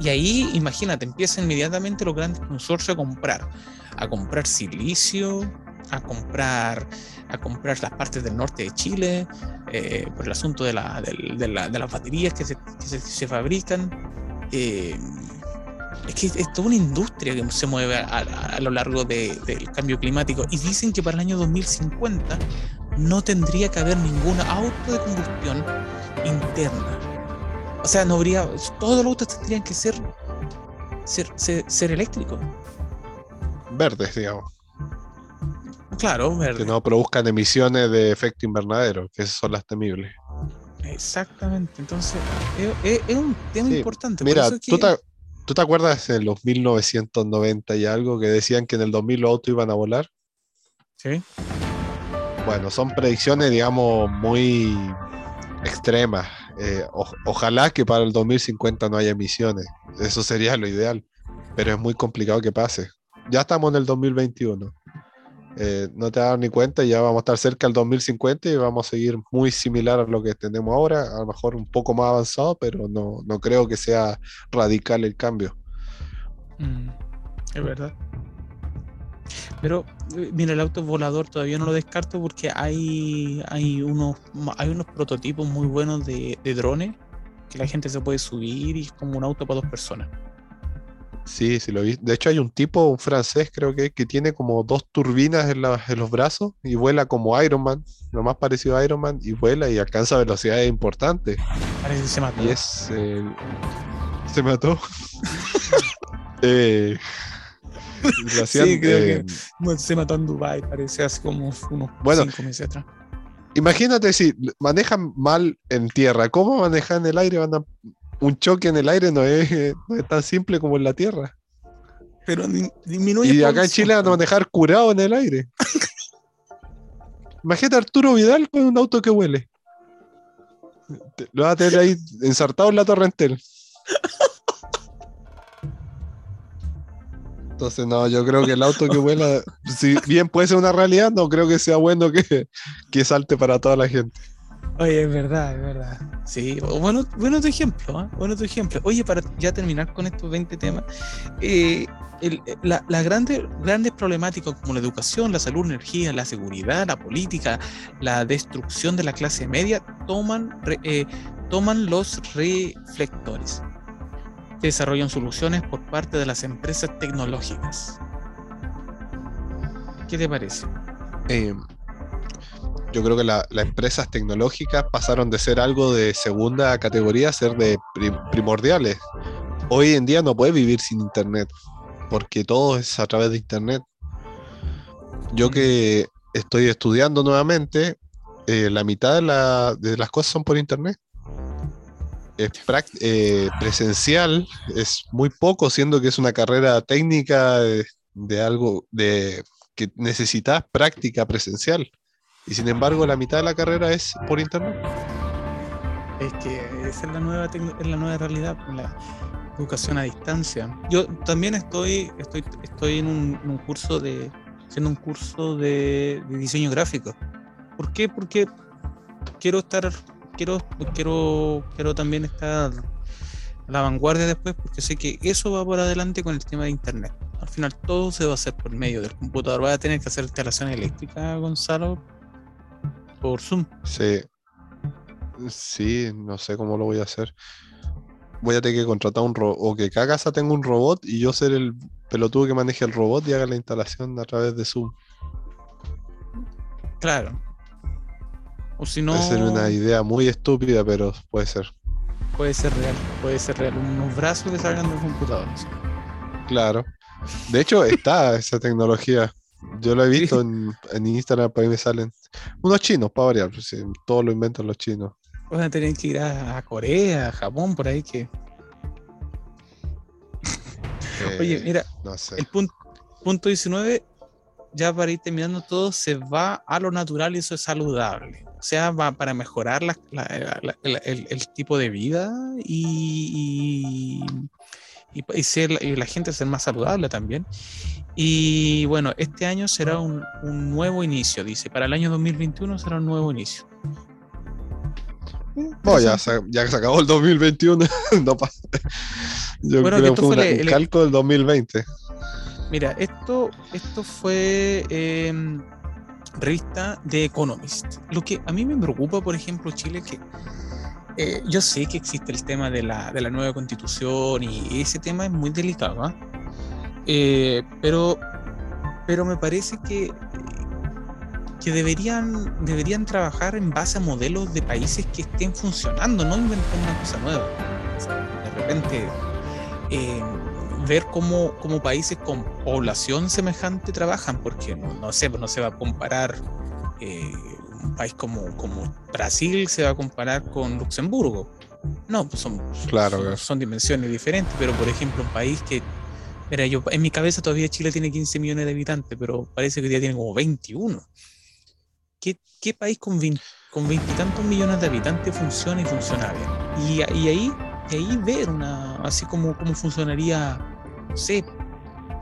Y ahí, imagínate, empiezan inmediatamente los grandes consorcios a comprar, a comprar silicio, a comprar, a comprar las partes del norte de Chile, eh, por el asunto de, la, de, las baterías que se, que se, fabrican. Eh, es que es toda una industria que se mueve a, lo largo del cambio climático. Y dicen que para el año 2050 no tendría que haber ningún auto de combustión interna o sea, no habría. Todos los autos tendrían que ser. ser, ser, eléctricos. Verdes, digamos. Claro, verdes. Que no produzcan emisiones de efecto invernadero, que esas son las temibles. Exactamente. Entonces, es, un tema importante. Mira, ¿tú, te, ¿tú te acuerdas en los 1990 y algo que decían que en el 2000 los autos iban a volar? Sí. Bueno, son predicciones, digamos, muy extremas. Eh, ojalá que para el 2050 no haya emisiones. Eso sería lo ideal. Pero es muy complicado que pase. Ya estamos en el 2021. Eh, no te das ni cuenta, ya vamos a estar cerca del 2050 y vamos a seguir muy similar a lo que tenemos ahora, a lo mejor un poco más avanzado, pero no, no creo que sea radical el cambio. Mm, es verdad. Pero eh, mira, el auto volador todavía no lo descarto porque hay, hay, unos, hay unos prototipos muy buenos de, drones que la gente se puede subir y es como un auto para dos personas. Sí, sí lo vi. De hecho, hay un tipo, un francés, creo que, que tiene como dos turbinas en, los brazos y vuela como Iron Man, lo más parecido a Iron Man, y vuela y alcanza velocidades importantes. Parece que se mató. Y es. se mató. eh, sí, creo que se mató en Dubai, parece hace como unos bueno, cinco meses atrás. Imagínate si manejan mal en tierra, ¿cómo manejan en el aire? Van un choque en el aire no es, tan simple como en la tierra. Pero disminuye. Y acá en Chile van a manejar curado en el aire. Imagínate a Arturo Vidal con un auto que huele. Lo va a tener ahí ensartado en la torrentel. Entonces, no, yo creo que el auto que vuela, si bien puede ser una realidad, no creo que sea bueno que, que salte para toda la gente. Oye, es verdad, es verdad. Sí, bueno, bueno tu ejemplo, ¿eh? bueno tu ejemplo. Oye, para ya terminar con estos 20 temas, eh, las la grandes, grandes problemáticas como la educación, la salud, la energía, la seguridad, la política, la destrucción de la clase media, toman, eh, toman los reflectores desarrollan soluciones por parte de las empresas tecnológicas. ¿Qué te parece? Eh, yo creo que las empresas tecnológicas pasaron de ser algo de segunda categoría a ser de primordiales. Hoy en día no puedes vivir sin Internet, porque todo es a través de Internet. Yo que estoy estudiando nuevamente, eh, la mitad de las cosas son por Internet es eh, presencial es muy poco, siendo que es una carrera técnica de, algo de que necesitas práctica presencial. Y sin embargo, la mitad de la carrera es por internet. Es que esa es la nueva, es la nueva realidad, la educación a distancia. Yo también estoy, estoy, estoy en un, curso de, haciendo un curso de, diseño gráfico. ¿Por qué? Porque quiero estar quiero, quiero, quiero también estar a la vanguardia después porque sé que eso va por adelante con el tema de internet. Al final todo se va a hacer por medio del computador. Va a tener que hacer instalación eléctrica, Gonzalo, por Zoom. Sí. Sí, no sé cómo lo voy a hacer. voy a tener que contratar un robot, o que cada casa tenga un robot y yo ser el pelotudo que maneje el robot y haga la instalación a través de Zoom. Claro. O si no. Puede ser una idea muy estúpida, pero puede ser. Puede ser real, puede ser real. Unos brazos que salgan de computadores. Claro. De hecho, está esa tecnología. Yo lo he visto en, en Instagram, por ahí me salen unos chinos, para variar. pues, todo lo inventan los chinos. Van a tener que ir a, a Corea, a Japón, por ahí que. Oye, Eh, mira, No sé. el punto, punto 19, ya para ir terminando todo, se va a lo natural y eso es saludable. O sea, va para mejorar la- la- la- el, el tipo de vida y, y- y ser, y la gente ser más saludable también. Y bueno, este año será un, un nuevo inicio, dice. Para el año 2021 será un nuevo inicio. No, ya se, ya se acabó el 2021. no pasa. Yo Bueno, creo esto que fue fue una- el- un el- calco del 2020. Mira, esto, esto fue em, revista de Economist. Lo que a mí me preocupa, por ejemplo, Chile, que eh, yo sé que existe el tema de la, de la nueva constitución y ese tema es muy delicado, ¿ah? Eh, pero, pero me parece que, que deberían, deberían trabajar en base a modelos de países que estén funcionando, no inventar una cosa nueva. O sea, de repente, eh, ver cómo, cómo países con población semejante trabajan, porque no, no sé, no se va a comparar eh, un país como, como Brasil, se va a comparar con Luxemburgo. No, pues son, Claro, son, claro. son dimensiones diferentes, pero por ejemplo, un país que, mira, yo en mi cabeza todavía Chile tiene 15 millones de habitantes, pero parece que hoy día tiene como 21. ¿Qué, qué país con 20 con veintitantos millones de habitantes funciona y funciona bien? Y, y ahí y ahí ver una, así como cómo funcionaría, no sé,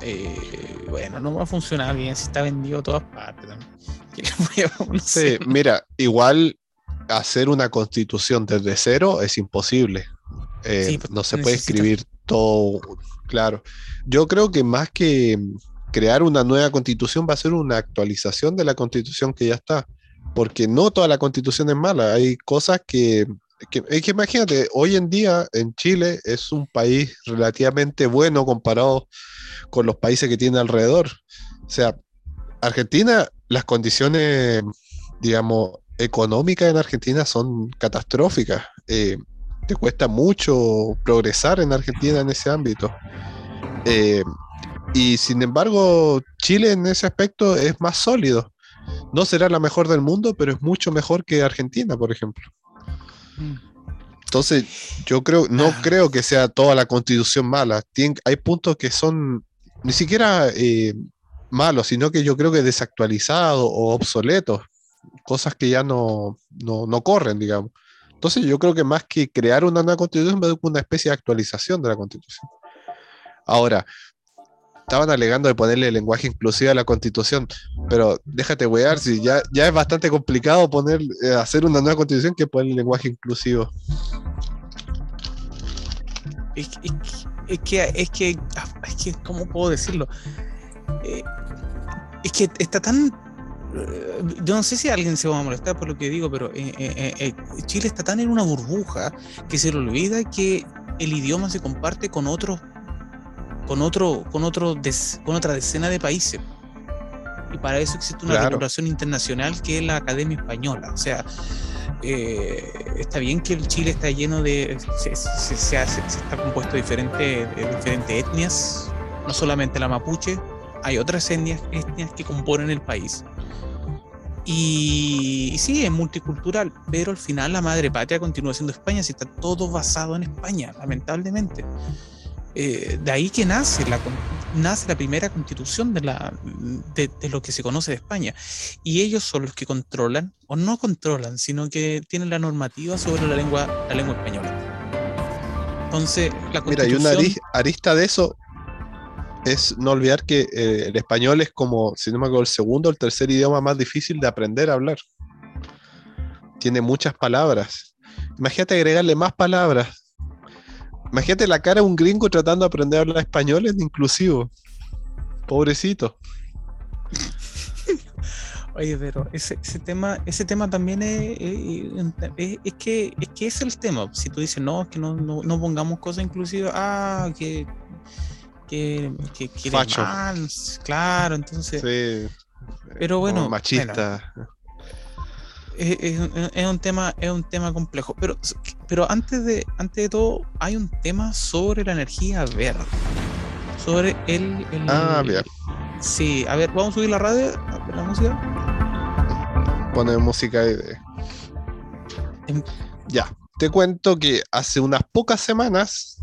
eh, bueno, no va a funcionar bien si está vendido a todas partes también. ¿Qué le voy a- no Sí, mira, igual hacer una constitución desde cero es imposible. Eh, Sí, pues, no se puede escribir todo, claro. Yo creo que más que crear una nueva constitución va a ser una actualización de la constitución que ya está, porque no toda la constitución es mala, hay cosas que, que, es que imagínate, hoy en día en Chile es un país relativamente bueno comparado con los países que tiene alrededor. O sea, Argentina, las condiciones, digamos, económicas en Argentina son catastróficas. Eh, te cuesta mucho progresar en Argentina en ese ámbito. Eh, y sin embargo, Chile en ese aspecto es más sólido. No será la mejor del mundo, pero es mucho mejor que Argentina, por ejemplo. Mm. Entonces, yo creo, no Ah. creo que sea toda la constitución mala. Tien- hay puntos que son ni siquiera eh, malos, sino que yo creo que desactualizados o obsoletos. Cosas que ya no, no, no corren, digamos. Entonces, yo creo que más que crear una nueva constitución, ser una especie de actualización de la constitución. Ahora, estaban alegando de ponerle lenguaje inclusivo a la constitución, pero déjate wear, si ya, ya es bastante complicado poner, eh, hacer una nueva constitución que poner lenguaje inclusivo. Es, que- es que, es que, ah, es que, ¿cómo puedo decirlo? Eh, es que está tan. Eh, Yo no sé si alguien se va a molestar por lo que digo, pero eh, eh, eh, Chile está tan en una burbuja que se le olvida que el idioma se comparte con otros, con otro, con otro, des- con otra decena de países. Y para eso existe una Claro. regulación internacional que es la Academia Española. O sea, está bien que el Chile está lleno de. Se, se- se hace- se está compuesto de diferentes, de diferentes etnias, no solamente la mapuche, hay otras etnias, etnias que componen el país. Y, y sí, es multicultural, pero al final la madre patria continúa siendo España, si está todo basado en España, lamentablemente. Eh, de ahí que nace la, nace la primera constitución de, la, de, de lo que se conoce de España. Y ellos son los que controlan, o no controlan, sino que tienen la normativa sobre la lengua, la lengua española. Entonces, la Mira, y una constitución... ari- arista de eso es no olvidar que eh, el español es como, si no me acuerdo, el segundo o el tercer idioma más difícil de aprender a hablar. Tiene muchas palabras. Imagínate agregarle más palabras. Imagínate la cara de un gringo tratando de aprender a hablar español en inclusivo. Pobrecito. Oye, pero ese, tema, ese tema también es, es, que, es que es el tema. Si tú dices, no, que no, no, no pongamos cosas inclusivas, ah, que, que, que, que mal, claro, entonces. Sí. Pero bueno. Machista. es, es, un tema, es un tema complejo. Pero, pero antes de, antes de todo, hay un tema sobre la energía verde. Sobre el, el ah, bien. Sí, a ver, vamos a subir la radio, la música. Pone música de. Em, ya, te cuento que hace unas pocas semanas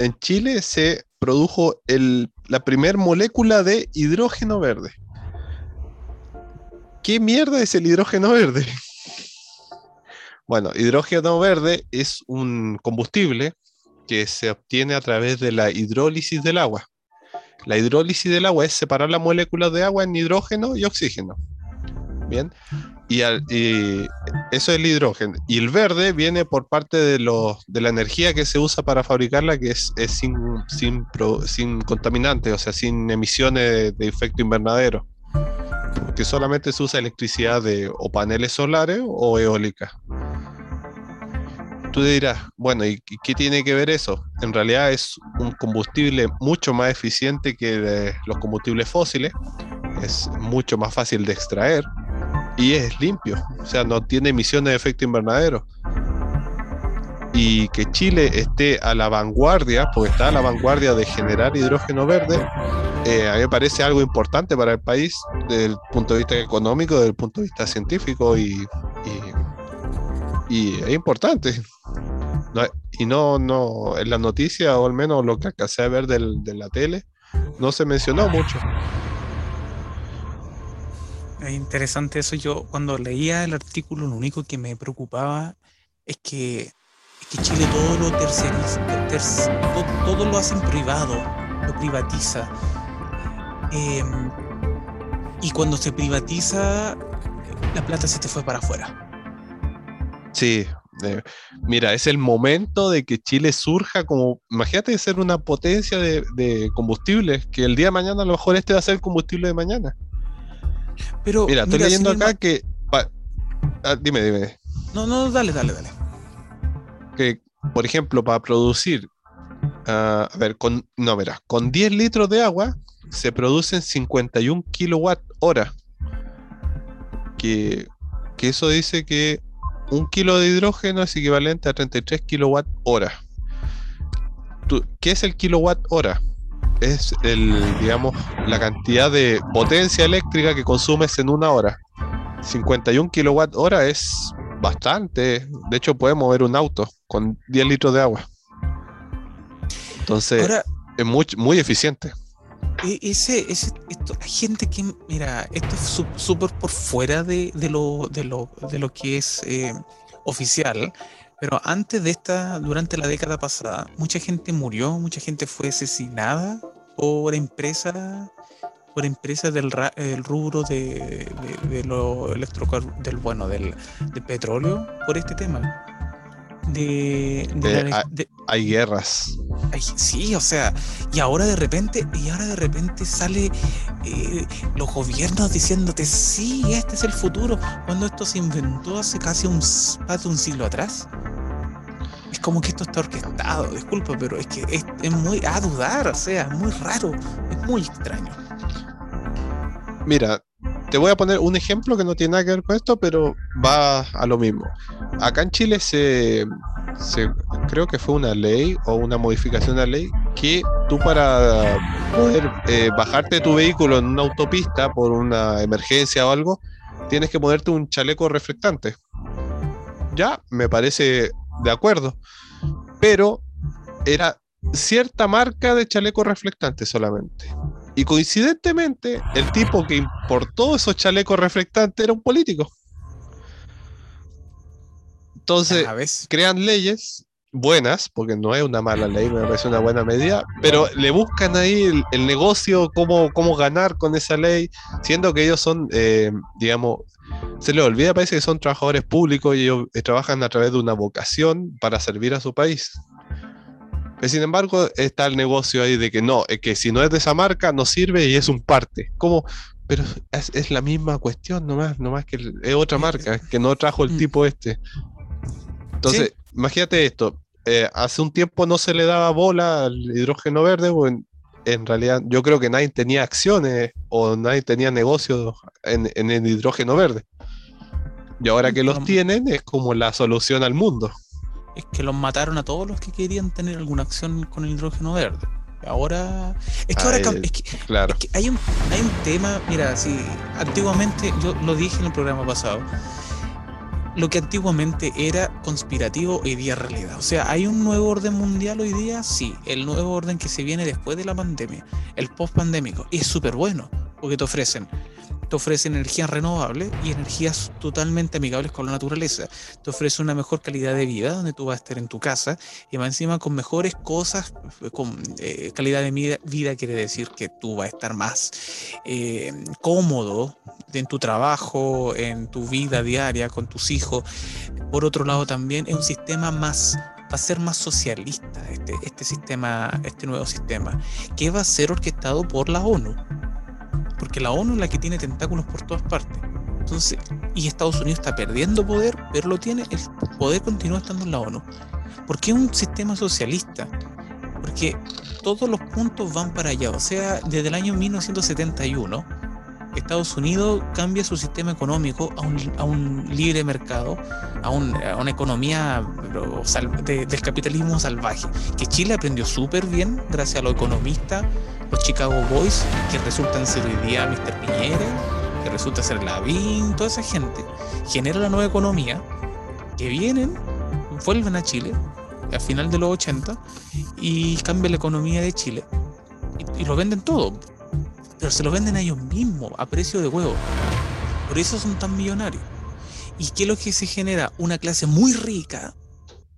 en Chile se produjo el, la primer molécula de hidrógeno verde. ¿Qué mierda es el hidrógeno verde? Bueno, hidrógeno verde es un combustible que se obtiene a través de la hidrólisis del agua. La hidrólisis del agua es separar las moléculas de agua en hidrógeno y oxígeno. Bien. Y, eso es el hidrógeno. Y el verde viene por parte de, de la energía que se usa para fabricarla, que es, sin, sin, sin contaminantes, o sea, sin emisiones de, efecto invernadero. Porque solamente se usa electricidad de o paneles solares o eólicas tú dirás, bueno, ¿y qué tiene que ver eso? En realidad es un combustible mucho más eficiente que los combustibles fósiles, es mucho más fácil de extraer y es limpio, o sea, no tiene emisiones de efecto invernadero. Y que Chile esté a la vanguardia, porque está a la vanguardia de generar hidrógeno verde, eh, a mí me parece algo importante para el país desde el punto de vista económico, desde el punto de vista científico y, y es importante y no, no, en la noticia, o al menos lo que alcancé a ver del, de la tele, no se mencionó mucho. Es interesante eso. Yo cuando leía el artículo, lo único que me preocupaba es que, que Chile todo lo terceriza, todo, lo hace en privado, lo privatiza. Em, y cuando se privatiza, la plata se te fue para afuera. Sí, mira, es el momento de que Chile surja como, imagínate ser una potencia de, combustibles, que el día de mañana a lo mejor este va a ser el combustible de mañana. Pero, mira, estoy leyendo acá que... Ah, dime, dime. No, no, dale, dale, dale. Que, por ejemplo, para producir, ah, a ver, con, no, verás, con 10 litros de agua se producen 51 kilowatt hora. Que, que eso dice que un kilo de hidrógeno es equivalente a 33 kilowatt hora. ¿Qué es el kilowatt hora? Es el, digamos, la cantidad de potencia eléctrica que consumes en una hora. 51 kilowatt hora es bastante. De hecho, puede mover un auto con 10 litros de agua. Entonces, es muy, muy eficiente. Ese, ese hay gente que, mira, esto es súper por fuera de, lo, de, lo, de lo que es eh, oficial, pero antes de esta, durante la década pasada, mucha gente murió, mucha gente fue asesinada por empresas por empresas del rubro de, de, lo del bueno del petróleo por este tema de, hay, guerras. sí, o sea, y ahora de repente, y ahora de repente sale eh, los gobiernos diciéndote, sí, este es el futuro, cuando esto se inventó hace casi un, hace un siglo atrás. Es como que esto está orquestado, disculpa, pero es que es, es muy a dudar, o sea, muy raro, es muy extraño. Mira, te voy a poner un ejemplo que no tiene nada que ver con esto, pero va a lo mismo. Acá en Chile se, creo que fue una ley o una modificación de la ley que tú para poder eh, bajarte de tu vehículo en una autopista por una emergencia o algo, tienes que ponerte un chaleco reflectante. Ya, me parece de acuerdo. Pero era cierta marca de chaleco reflectante solamente. Y coincidentemente, el tipo que importó esos chalecos reflectantes era un político. Entonces, crean leyes buenas, porque no es una mala ley, me parece una buena medida, pero le buscan ahí el, negocio, cómo, cómo ganar con esa ley, siendo que ellos son, eh, digamos, se les olvida, parece que son trabajadores públicos y ellos eh, trabajan a través de una vocación para servir a su país. Pero sin embargo, está el negocio ahí de que no, es que si no es de esa marca, no sirve y es un parte. Como, pero es, la misma cuestión nomás, nomás que es otra marca, que no trajo el mm. tipo este. Entonces, imagínate esto, eh, hace un tiempo no se le daba bola al hidrógeno verde, o en, realidad yo creo que nadie tenía acciones o nadie tenía negocios en, el hidrógeno verde. Y ahora que los tienen es como la solución al mundo. Es que los mataron a todos los que querían tener alguna acción con el hidrógeno verde. Ahora. Es que ahora. Es que, claro. hay, un, hay un tema. Mira, si antiguamente, yo lo dije en el programa pasado. Lo que antiguamente era conspirativo hoy día es realidad. O sea, ¿hay un nuevo orden mundial hoy día? Sí, el nuevo orden que se viene después de la pandemia, el post pandémico, es súper bueno, porque te ofrecen te ofrece energías renovables y energías totalmente amigables con la naturaleza. Te ofrece una mejor calidad de vida donde tú vas a estar en tu casa y más encima con mejores cosas, con eh, calidad de vida, quiere decir que tú vas a estar más eh, cómodo en tu trabajo, en tu vida diaria con tus hijos. Por otro lado también es un sistema más va a ser más socialista este, este sistema, este nuevo sistema, que va a ser orquestado por la ONU porque la ONU es la que tiene tentáculos por todas partes. Entonces, y Estados Unidos está perdiendo poder, pero lo tiene, el poder continúa estando en la ONU. ¿Por qué un sistema socialista? Porque todos los puntos van para allá. O sea, desde el año 1971, Estados Unidos cambia su sistema económico a un, libre mercado, a, una economía del capitalismo salvaje, que Chile aprendió súper bien gracias a los economistas los Chicago Boys, que resultan ser hoy día Mr. Piñera, que resulta ser Lavín, toda esa gente, genera la nueva economía, que vienen, vuelven a Chile al final de los 80 y cambian la economía de Chile y, lo venden todo, pero se lo venden a ellos mismos a precio de huevo. Por eso son tan millonarios. ¿Y qué es lo que se genera? Una clase muy rica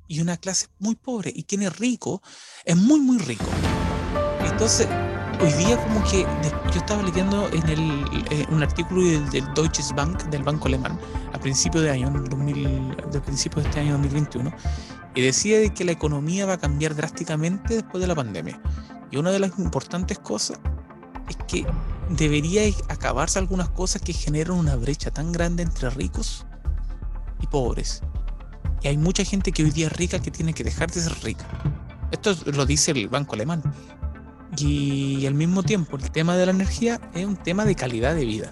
y una clase muy pobre. Y quien es rico es muy, muy rico. Entonces, hoy día como que yo estaba leyendo en el, eh, un artículo del, Deutsche Bank, del Banco Alemán, a principio de año, 2000, del principio de este año 2021, y decía de que la economía va a cambiar drásticamente después de la pandemia. Y una de las importantes cosas es que debería acabarse algunas cosas que generan una brecha tan grande entre ricos y pobres. Y hay mucha gente que hoy día es rica que tiene que dejar de ser rica. Esto lo dice el Banco Alemán. Y al mismo tiempo, el tema de la energía es un tema de calidad de vida.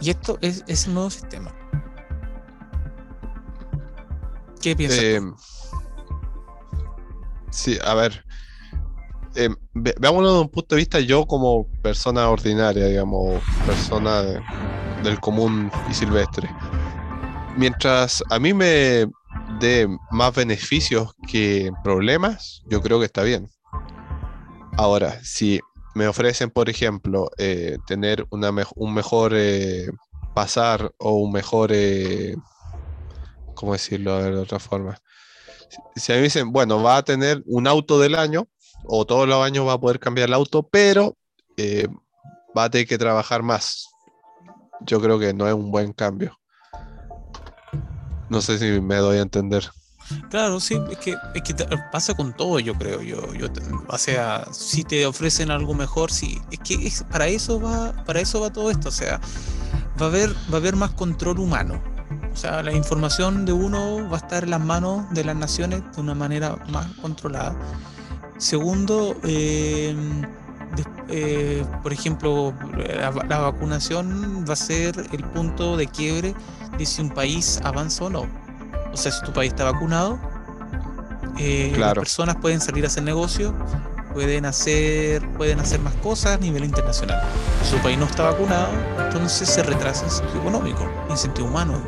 Y esto es, es nuevo sistema. ¿Qué piensas? Eh, sí, a ver. Eh, veámoslo desde un punto de vista, yo como persona ordinaria, digamos, persona del común y silvestre. Mientras a mí me dé más beneficios que problemas, yo creo que está bien. Ahora, si me ofrecen, por ejemplo, eh, tener una un mejor eh, pasar o un mejor, eh, ¿cómo decirlo de otra forma? Si, a mí me dicen, bueno, va a tener un auto del año o todos los años va a poder cambiar el auto, pero va a tener que trabajar más. Yo creo que no es un buen cambio. No sé si me doy a entender. Claro, sí, es que, es que pasa con todo, yo creo. Yo, yo, o sea, si te ofrecen algo mejor, sí, es que para eso va, para eso va todo esto. O sea, va a haber, va a haber más control humano. O sea, la información de uno va a estar en las manos de las naciones de una manera más controlada. Segundo, em, eh, por ejemplo, la, la, vacunación va a ser el punto de quiebre de si un país avanza o no o sea, si tu país está vacunado, eh, las personas pueden salir a hacer negocio, pueden hacer, pueden hacer más cosas a nivel internacional. Si su país no está vacunado, entonces se retrasa en sentido económico, en sentido humano.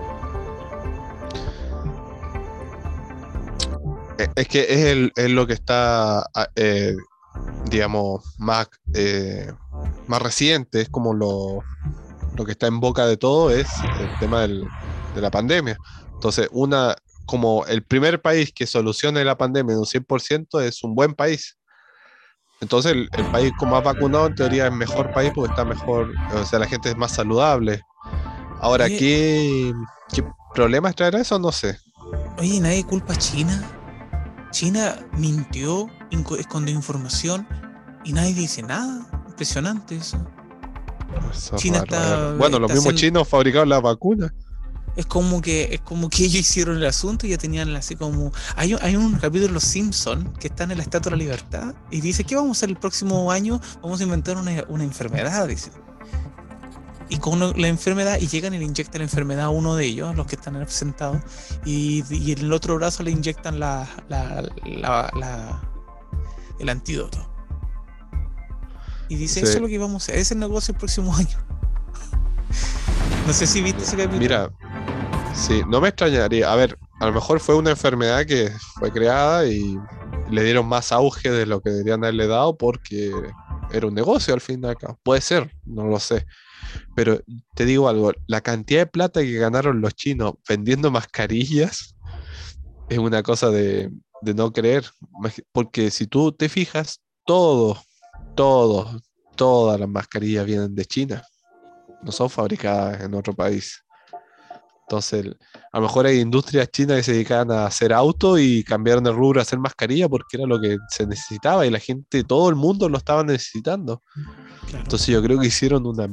Eh, es que es, lo que está, ah, eh, digamos, más, más reciente, es como lo, lo que está en boca de todo, es el tema de la pandemia. Entonces, una, como el primer país que solucione la pandemia en un 100% es un buen país. Entonces, el, país con más vacunado en teoría es mejor país porque está mejor, o sea, la gente es más saludable. Ahora, ¿qué, ¿qué problemas traerá eso? No sé. Oye, nadie culpa a China. China mintió, escondió información y nadie dice nada. Impresionante eso. China está. Bueno, los mismos chinos fabricaron la vacuna. Es como que es como que ellos hicieron el asunto y ya tenían así como. Hay, hay un capítulo de Los Simpsons que está en la Estatua de la Libertad y dice: ¿Qué vamos a hacer el próximo año? Vamos a inventar una, una enfermedad, dice y con la enfermedad y llegan y le inyectan la enfermedad a uno de ellos, los que están representados, y, y en el otro brazo le inyectan la, el antídoto. Y dice, eso es lo que vamos a hacer, es el negocio el próximo año. no sé si viste ese capítulo. Mira, sí, no me extrañaría. A ver, a lo mejor fue una enfermedad que fue creada y le dieron más auge de lo que deberían haberle dado porque era un negocio al fin de acá. Puede ser, no lo sé. Pero te digo algo, la cantidad de plata que ganaron los chinos vendiendo mascarillas es una cosa de, no creer. Porque si tú te fijas, todo, todo, todas las mascarillas vienen de China. No son fabricadas en otro país. Entonces, a lo mejor hay industrias chinas que se dedicaban a hacer auto y cambiaron de rubro a hacer mascarilla porque era lo que se necesitaba y la gente, todo el mundo lo estaba necesitando. Entonces yo creo que hicieron una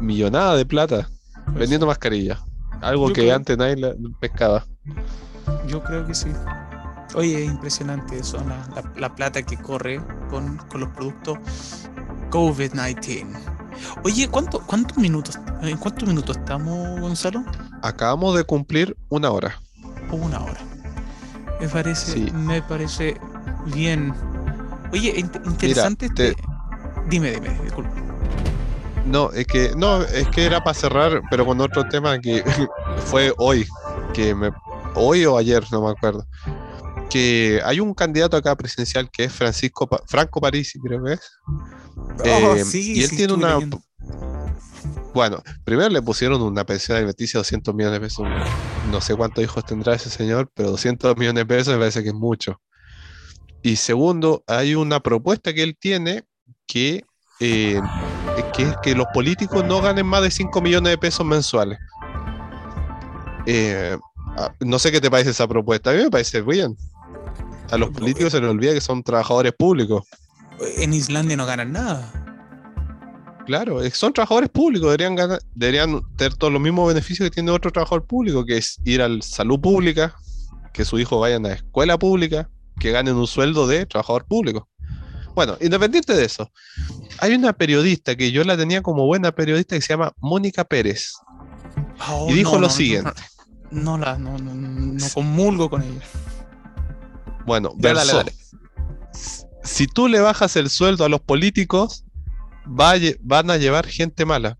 millonada de plata pues vendiendo mascarillas. Algo que antes nadie pescaba. Yo creo que sí. Oye, es impresionante eso, la, plata que corre con, los productos COVID-19. Oye, ¿cuánto, ¿cuántos minutos? ¿En cuántos minutos estamos, Gonzalo? Acabamos de cumplir una hora. Una hora. Me parece, me parece bien. Oye, interesante este... Dime, dime, disculpa. No, es que no, es que era para cerrar, pero con otro tema que fue hoy, que me hoy o ayer, no me acuerdo. Que hay un candidato acá presidencial que es Francisco Franco Parisi, creo que es. Oh, eh, y él tiene una bueno, primero le pusieron una pensión alimenticia de 200 millones de pesos. No sé cuántos hijos tendrá ese señor, pero 200 millones de pesos me parece que es mucho. Y segundo, hay una propuesta que él tiene que eh, que es que los políticos no ganen más de 5 millones de pesos mensuales. Eh, ah, no sé qué te parece esa propuesta. A mí me parece bien. A los políticos se les olvida que son trabajadores públicos. En Islandia no ganan nada. Claro, son trabajadores públicos, deberían ganar, deberían tener todos los mismos beneficios que tiene otro trabajador público, que es ir a salud pública, que sus hijos vayan a escuela pública, que ganen un sueldo de trabajador público. Bueno, independiente de eso, hay una periodista que yo la tenía como buena periodista que se llama Mónica Pérez. Oh, y dijo lo siguiente. No, la, no, no, comulgo con ella. Bueno, dale, Si tú le bajas el sueldo a los políticos, van a llevar gente mala.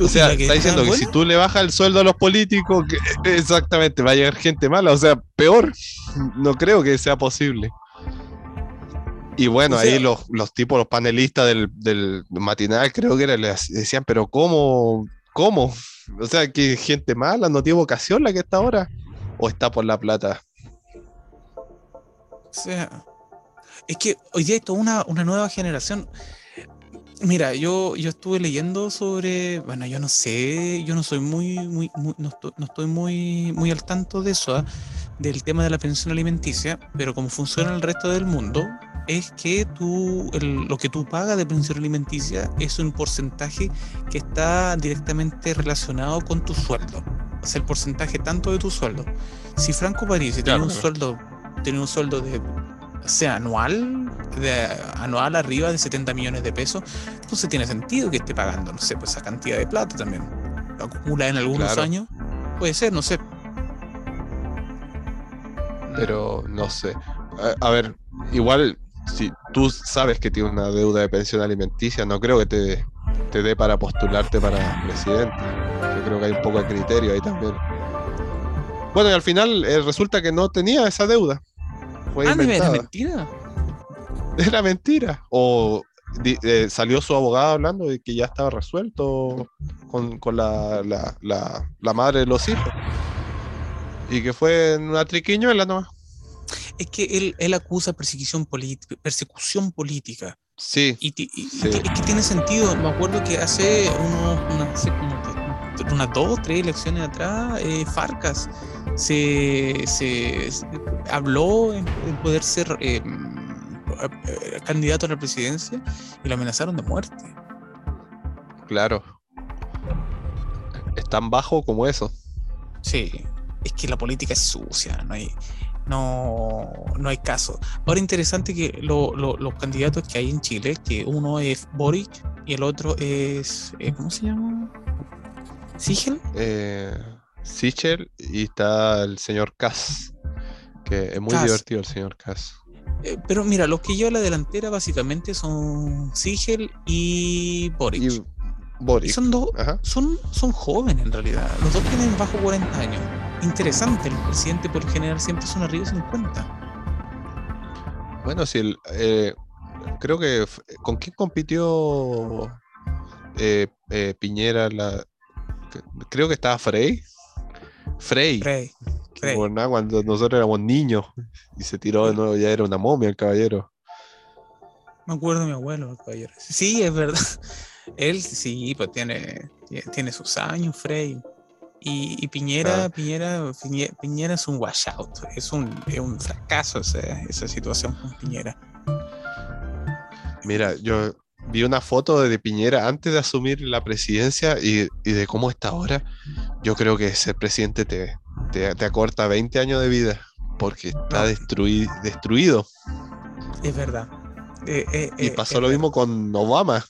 O sea, está diciendo que si tú le bajas el sueldo a los políticos, exactamente, va a llegar gente mala. O sea, peor, no creo que sea posible. Y bueno, ahí los, tipos, los panelistas del, matinal, creo que era, les decían, pero ¿cómo? ¿Cómo? O sea, que gente mala, no tiene vocación la que está ahora. ¿O está por la plata? O sea, es que hoy día hay toda una, nueva generación. Mira, yo, yo estuve leyendo sobre, bueno, yo no sé, yo no soy muy, muy, no, estoy, muy, muy al tanto de eso, ¿ah? Del tema de la pensión alimenticia, pero como funciona en el resto del mundo, es que tú, lo que tú pagas de pensión alimenticia es un porcentaje que está directamente relacionado con tu sueldo. O sea, el porcentaje tanto de tu sueldo. Si Franco París tiene un sueldo, tiene un sueldo de sea anual, de anual arriba de 70 millones de pesos, entonces tiene sentido que esté pagando, no sé, pues esa cantidad de plata también. Lo acumula en algunos años. Puede ser, no sé. Pero no sé. a ver, igual si tú sabes que tienes una deuda de pensión alimenticia, no creo que te, te dé para postularte para presidente. Yo creo que hay un poco de criterio ahí también. Bueno, y al final eh, resulta que no tenía esa deuda. Fue ah, ¿era mentira? Era mentira. O eh, salió su abogado hablando de que ya estaba resuelto con, con la, la, la, la, madre de los hijos. Y que fue una triquiñuela nomás es que él, él acusa persecución, persecución política. Sí, y, es que tiene sentido. Me acuerdo que hace unos, unas dos, tres elecciones atrás, eh, Farcas se, se, habló en, poder ser, eh, eh, candidato a la presidencia y lo amenazaron de muerte. Claro. Es tan bajo como eso. Sí, es que la política es sucia, no hay, no, no hay caso. Ahora interesante que los candidatos que hay en Chile, que uno es Boric y el otro es, eh, ¿cómo se llama? ¿Sigel? Eh, Sichel y está el señor Kass, que es muy divertido el señor Kass. Eh, pero mira, los que llevan la delantera básicamente son Sigel y Boric. Y Boric. son dos, son, son jóvenes en realidad. Los dos tienen bajo 40 años. Interesante, el presidente por general siempre son arriba de 50. Bueno, si el, eh, creo que ¿con quién compitió eh, Piñera? La, creo que estaba Frey. Frey. Frey. cuando nosotros éramos niños y se tiró de nuevo, ya era una momia el caballero. Me acuerdo de mi abuelo, el caballero. Sí, es verdad. Él sí, pues tiene, tiene sus años, Frey. Y, Piñera, Piñera, Piñera, es un washout, es un, es un fracaso esa situación con Piñera. Mira, yo vi una foto de Piñera antes de asumir la presidencia y, de cómo está ahora. Yo creo que ser presidente te, te, acorta 20 años de vida porque está destruido. Es verdad. Eh, eh, y eh, pasó lo mismo con Obama.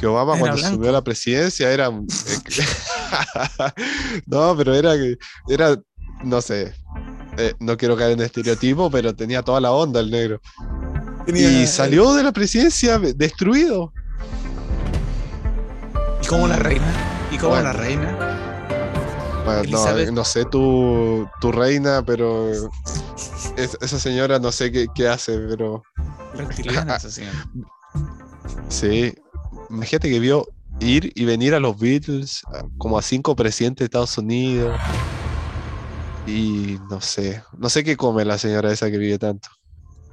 Que Obama cuando subió a la presidencia era... no, pero era que... Era, no sé, no quiero caer en estereotipo, pero tenía toda la onda el negro. Y salió de la presidencia destruido. ¿Y como la reina? ¿Y como la reina? Bueno, no, sé tu, tu reina, pero esa señora no sé qué, hace, pero. Reptiliana esa Sí. Imagínate que vio ir y venir a los Beatles como a cinco presidentes de Estados Unidos. Y no sé, no sé qué come la señora esa que vive tanto.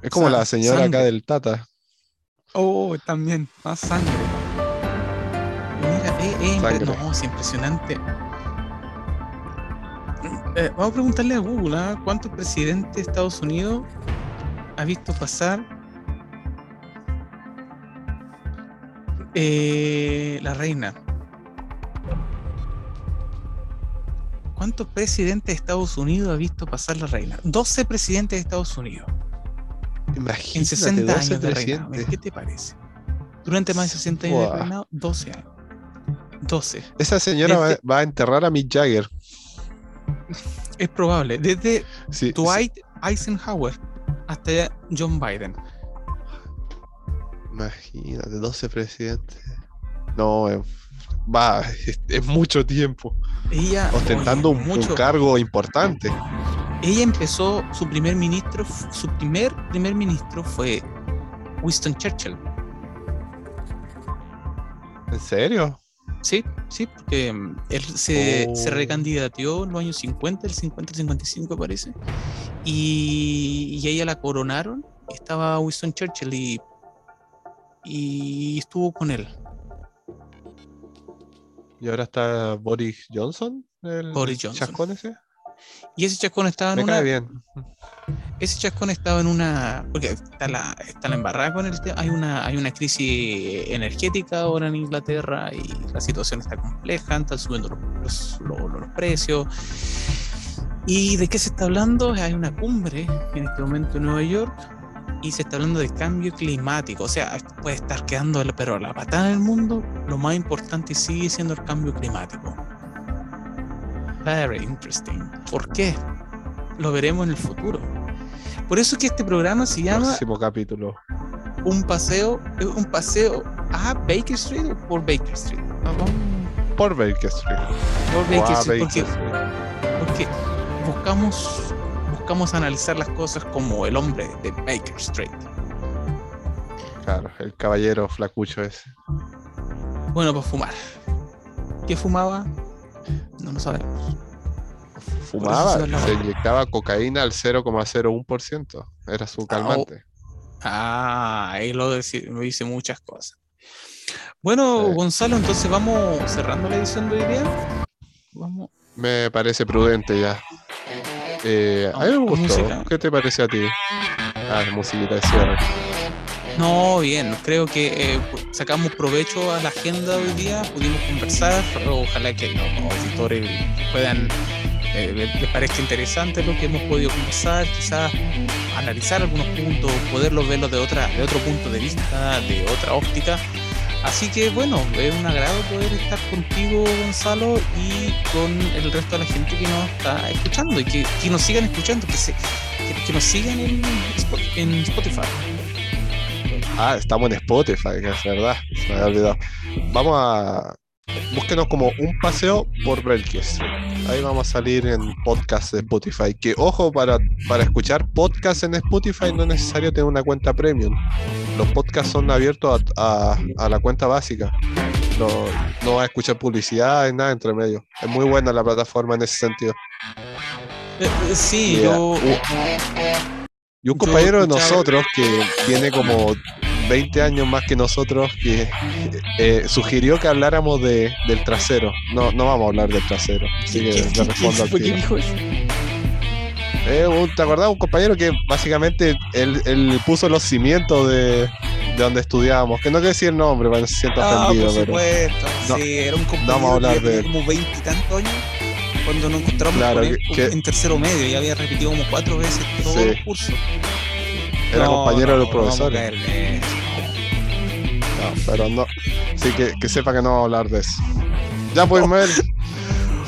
Es como la señora acá del Tata. Oh, también, más sangre. Mira, eh, eh, no, es impresionante. Eh, vamos a preguntarle a Google, ¿ah? ¿cuántos presidentes de Estados Unidos ha visto pasar eh, la reina? ¿Cuántos presidentes de Estados Unidos ha visto pasar la reina? 12 presidentes de Estados Unidos. Imagínate, en 60 años de reinado. ¿Qué te parece? Durante más de 60 años de reinado, 12 años. 12. Esa señora va, a enterrar a Mick Jagger. Es probable. Desde Dwight Eisenhower hasta John Biden. Imagínate, 12 presidentes. No, va, es, mucho tiempo. Ella, ostentando un, cargo importante. Ella empezó, su primer ministro, su primer primer ministro fue Winston Churchill. ¿En serio? Sí, sí, porque mm, él se, se, recandidateó en los años 50, el 50, el 55 parece, y, y ella la coronaron, estaba Winston Churchill y, y estuvo con él. ¿Y ahora está Boris Johnson? El Boris Johnson. ese? Y ese chascón estaba en una. Ese chascón estaba en una. Porque está la, está la embarrada con el tema. Hay una, hay una crisis energética ahora en Inglaterra y la situación está compleja, están subiendo los, los, precios. ¿Y de qué se está hablando? Hay una cumbre en este momento en Nueva York y se está hablando de cambio climático. O sea, puede estar quedando pero la patada en el mundo. Lo más importante sigue siendo el cambio climático. Very interesting. ¿Por qué? Lo veremos en el futuro. Por eso es que este programa se llama. Próximo capítulo. Un paseo, un paseo a Baker Street o por Baker Street. Por Baker Street. Por Baker Street. porque, porque buscamos, buscamos analizar las cosas como el hombre de Baker Street. Claro, el caballero flacucho ese. Bueno, pues fumar. ¿Qué fumaba? No lo sabemos. Fumaba, se, inyectaba cocaína al 0,01%. Era su calmante. Ah, ahí lo, dice muchas cosas. Bueno, Gonzalo, entonces vamos cerrando la edición de hoy día. Vamos. Me parece prudente ya. Eh, a mí me gustó. ¿Qué te parece a ti? Ah, musiquita de cierre. No, bien, creo que eh, sacamos provecho a la agenda de hoy día, pudimos conversar, ojalá que los auditores puedan, eh, les parezca interesante lo que hemos podido conversar, quizás analizar algunos puntos, poderlos verlos de, otra, de otro punto de vista, de otra óptica. Así que bueno, es un agrado poder estar contigo, Gonzalo, y con el resto de la gente que nos está escuchando y que, nos sigan escuchando, que, se, que, nos sigan en, en Spotify. Ah, estamos en Spotify, es verdad, se me había olvidado. Vamos a. Búsquenos como un paseo por Belkis. Ahí vamos a salir en podcast de Spotify. Que ojo, para, para escuchar podcast en Spotify no es necesario tener una cuenta premium. Los podcasts son abiertos a, la cuenta básica. No, no va a escuchar publicidad ni nada entre medio. Es muy buena la plataforma en ese sentido. Eh, sí, yo. Y un compañero de nosotros que tiene como 20 años más que nosotros que eh, sugirió que habláramos de, del trasero. No, no vamos a hablar del trasero. Así que le respondo al tiro. Eh, ¿Te acordás? Un compañero que básicamente él, puso los cimientos de, de, donde estudiábamos. Que no quiero decir el nombre para no se sienta ah, ofendido. Por supuesto, sí, era un compañero vamos a hablar de como 20 y tantos años cuando nos encontramos en tercero medio y había repetido como cuatro veces todo el curso. Era compañero de los profesores. No, pero no. Sí, que, que, sepa que no vamos a hablar de eso. Ya pues, Mel.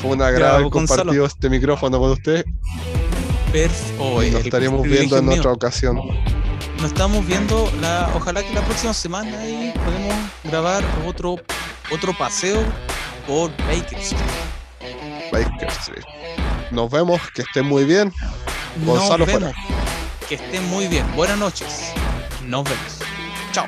Fue un agrado compartido este micrófono con usted. Perfecto. Nos estaríamos viendo en otra ocasión. Nos estamos viendo, la, ojalá que la próxima semana ahí podemos grabar otro, otro paseo por Baker Street. Baker Street. Nos vemos, que estén muy bien. Gonzalo vemos. Que estén muy bien. Buenas noches. Nos vemos. Chao.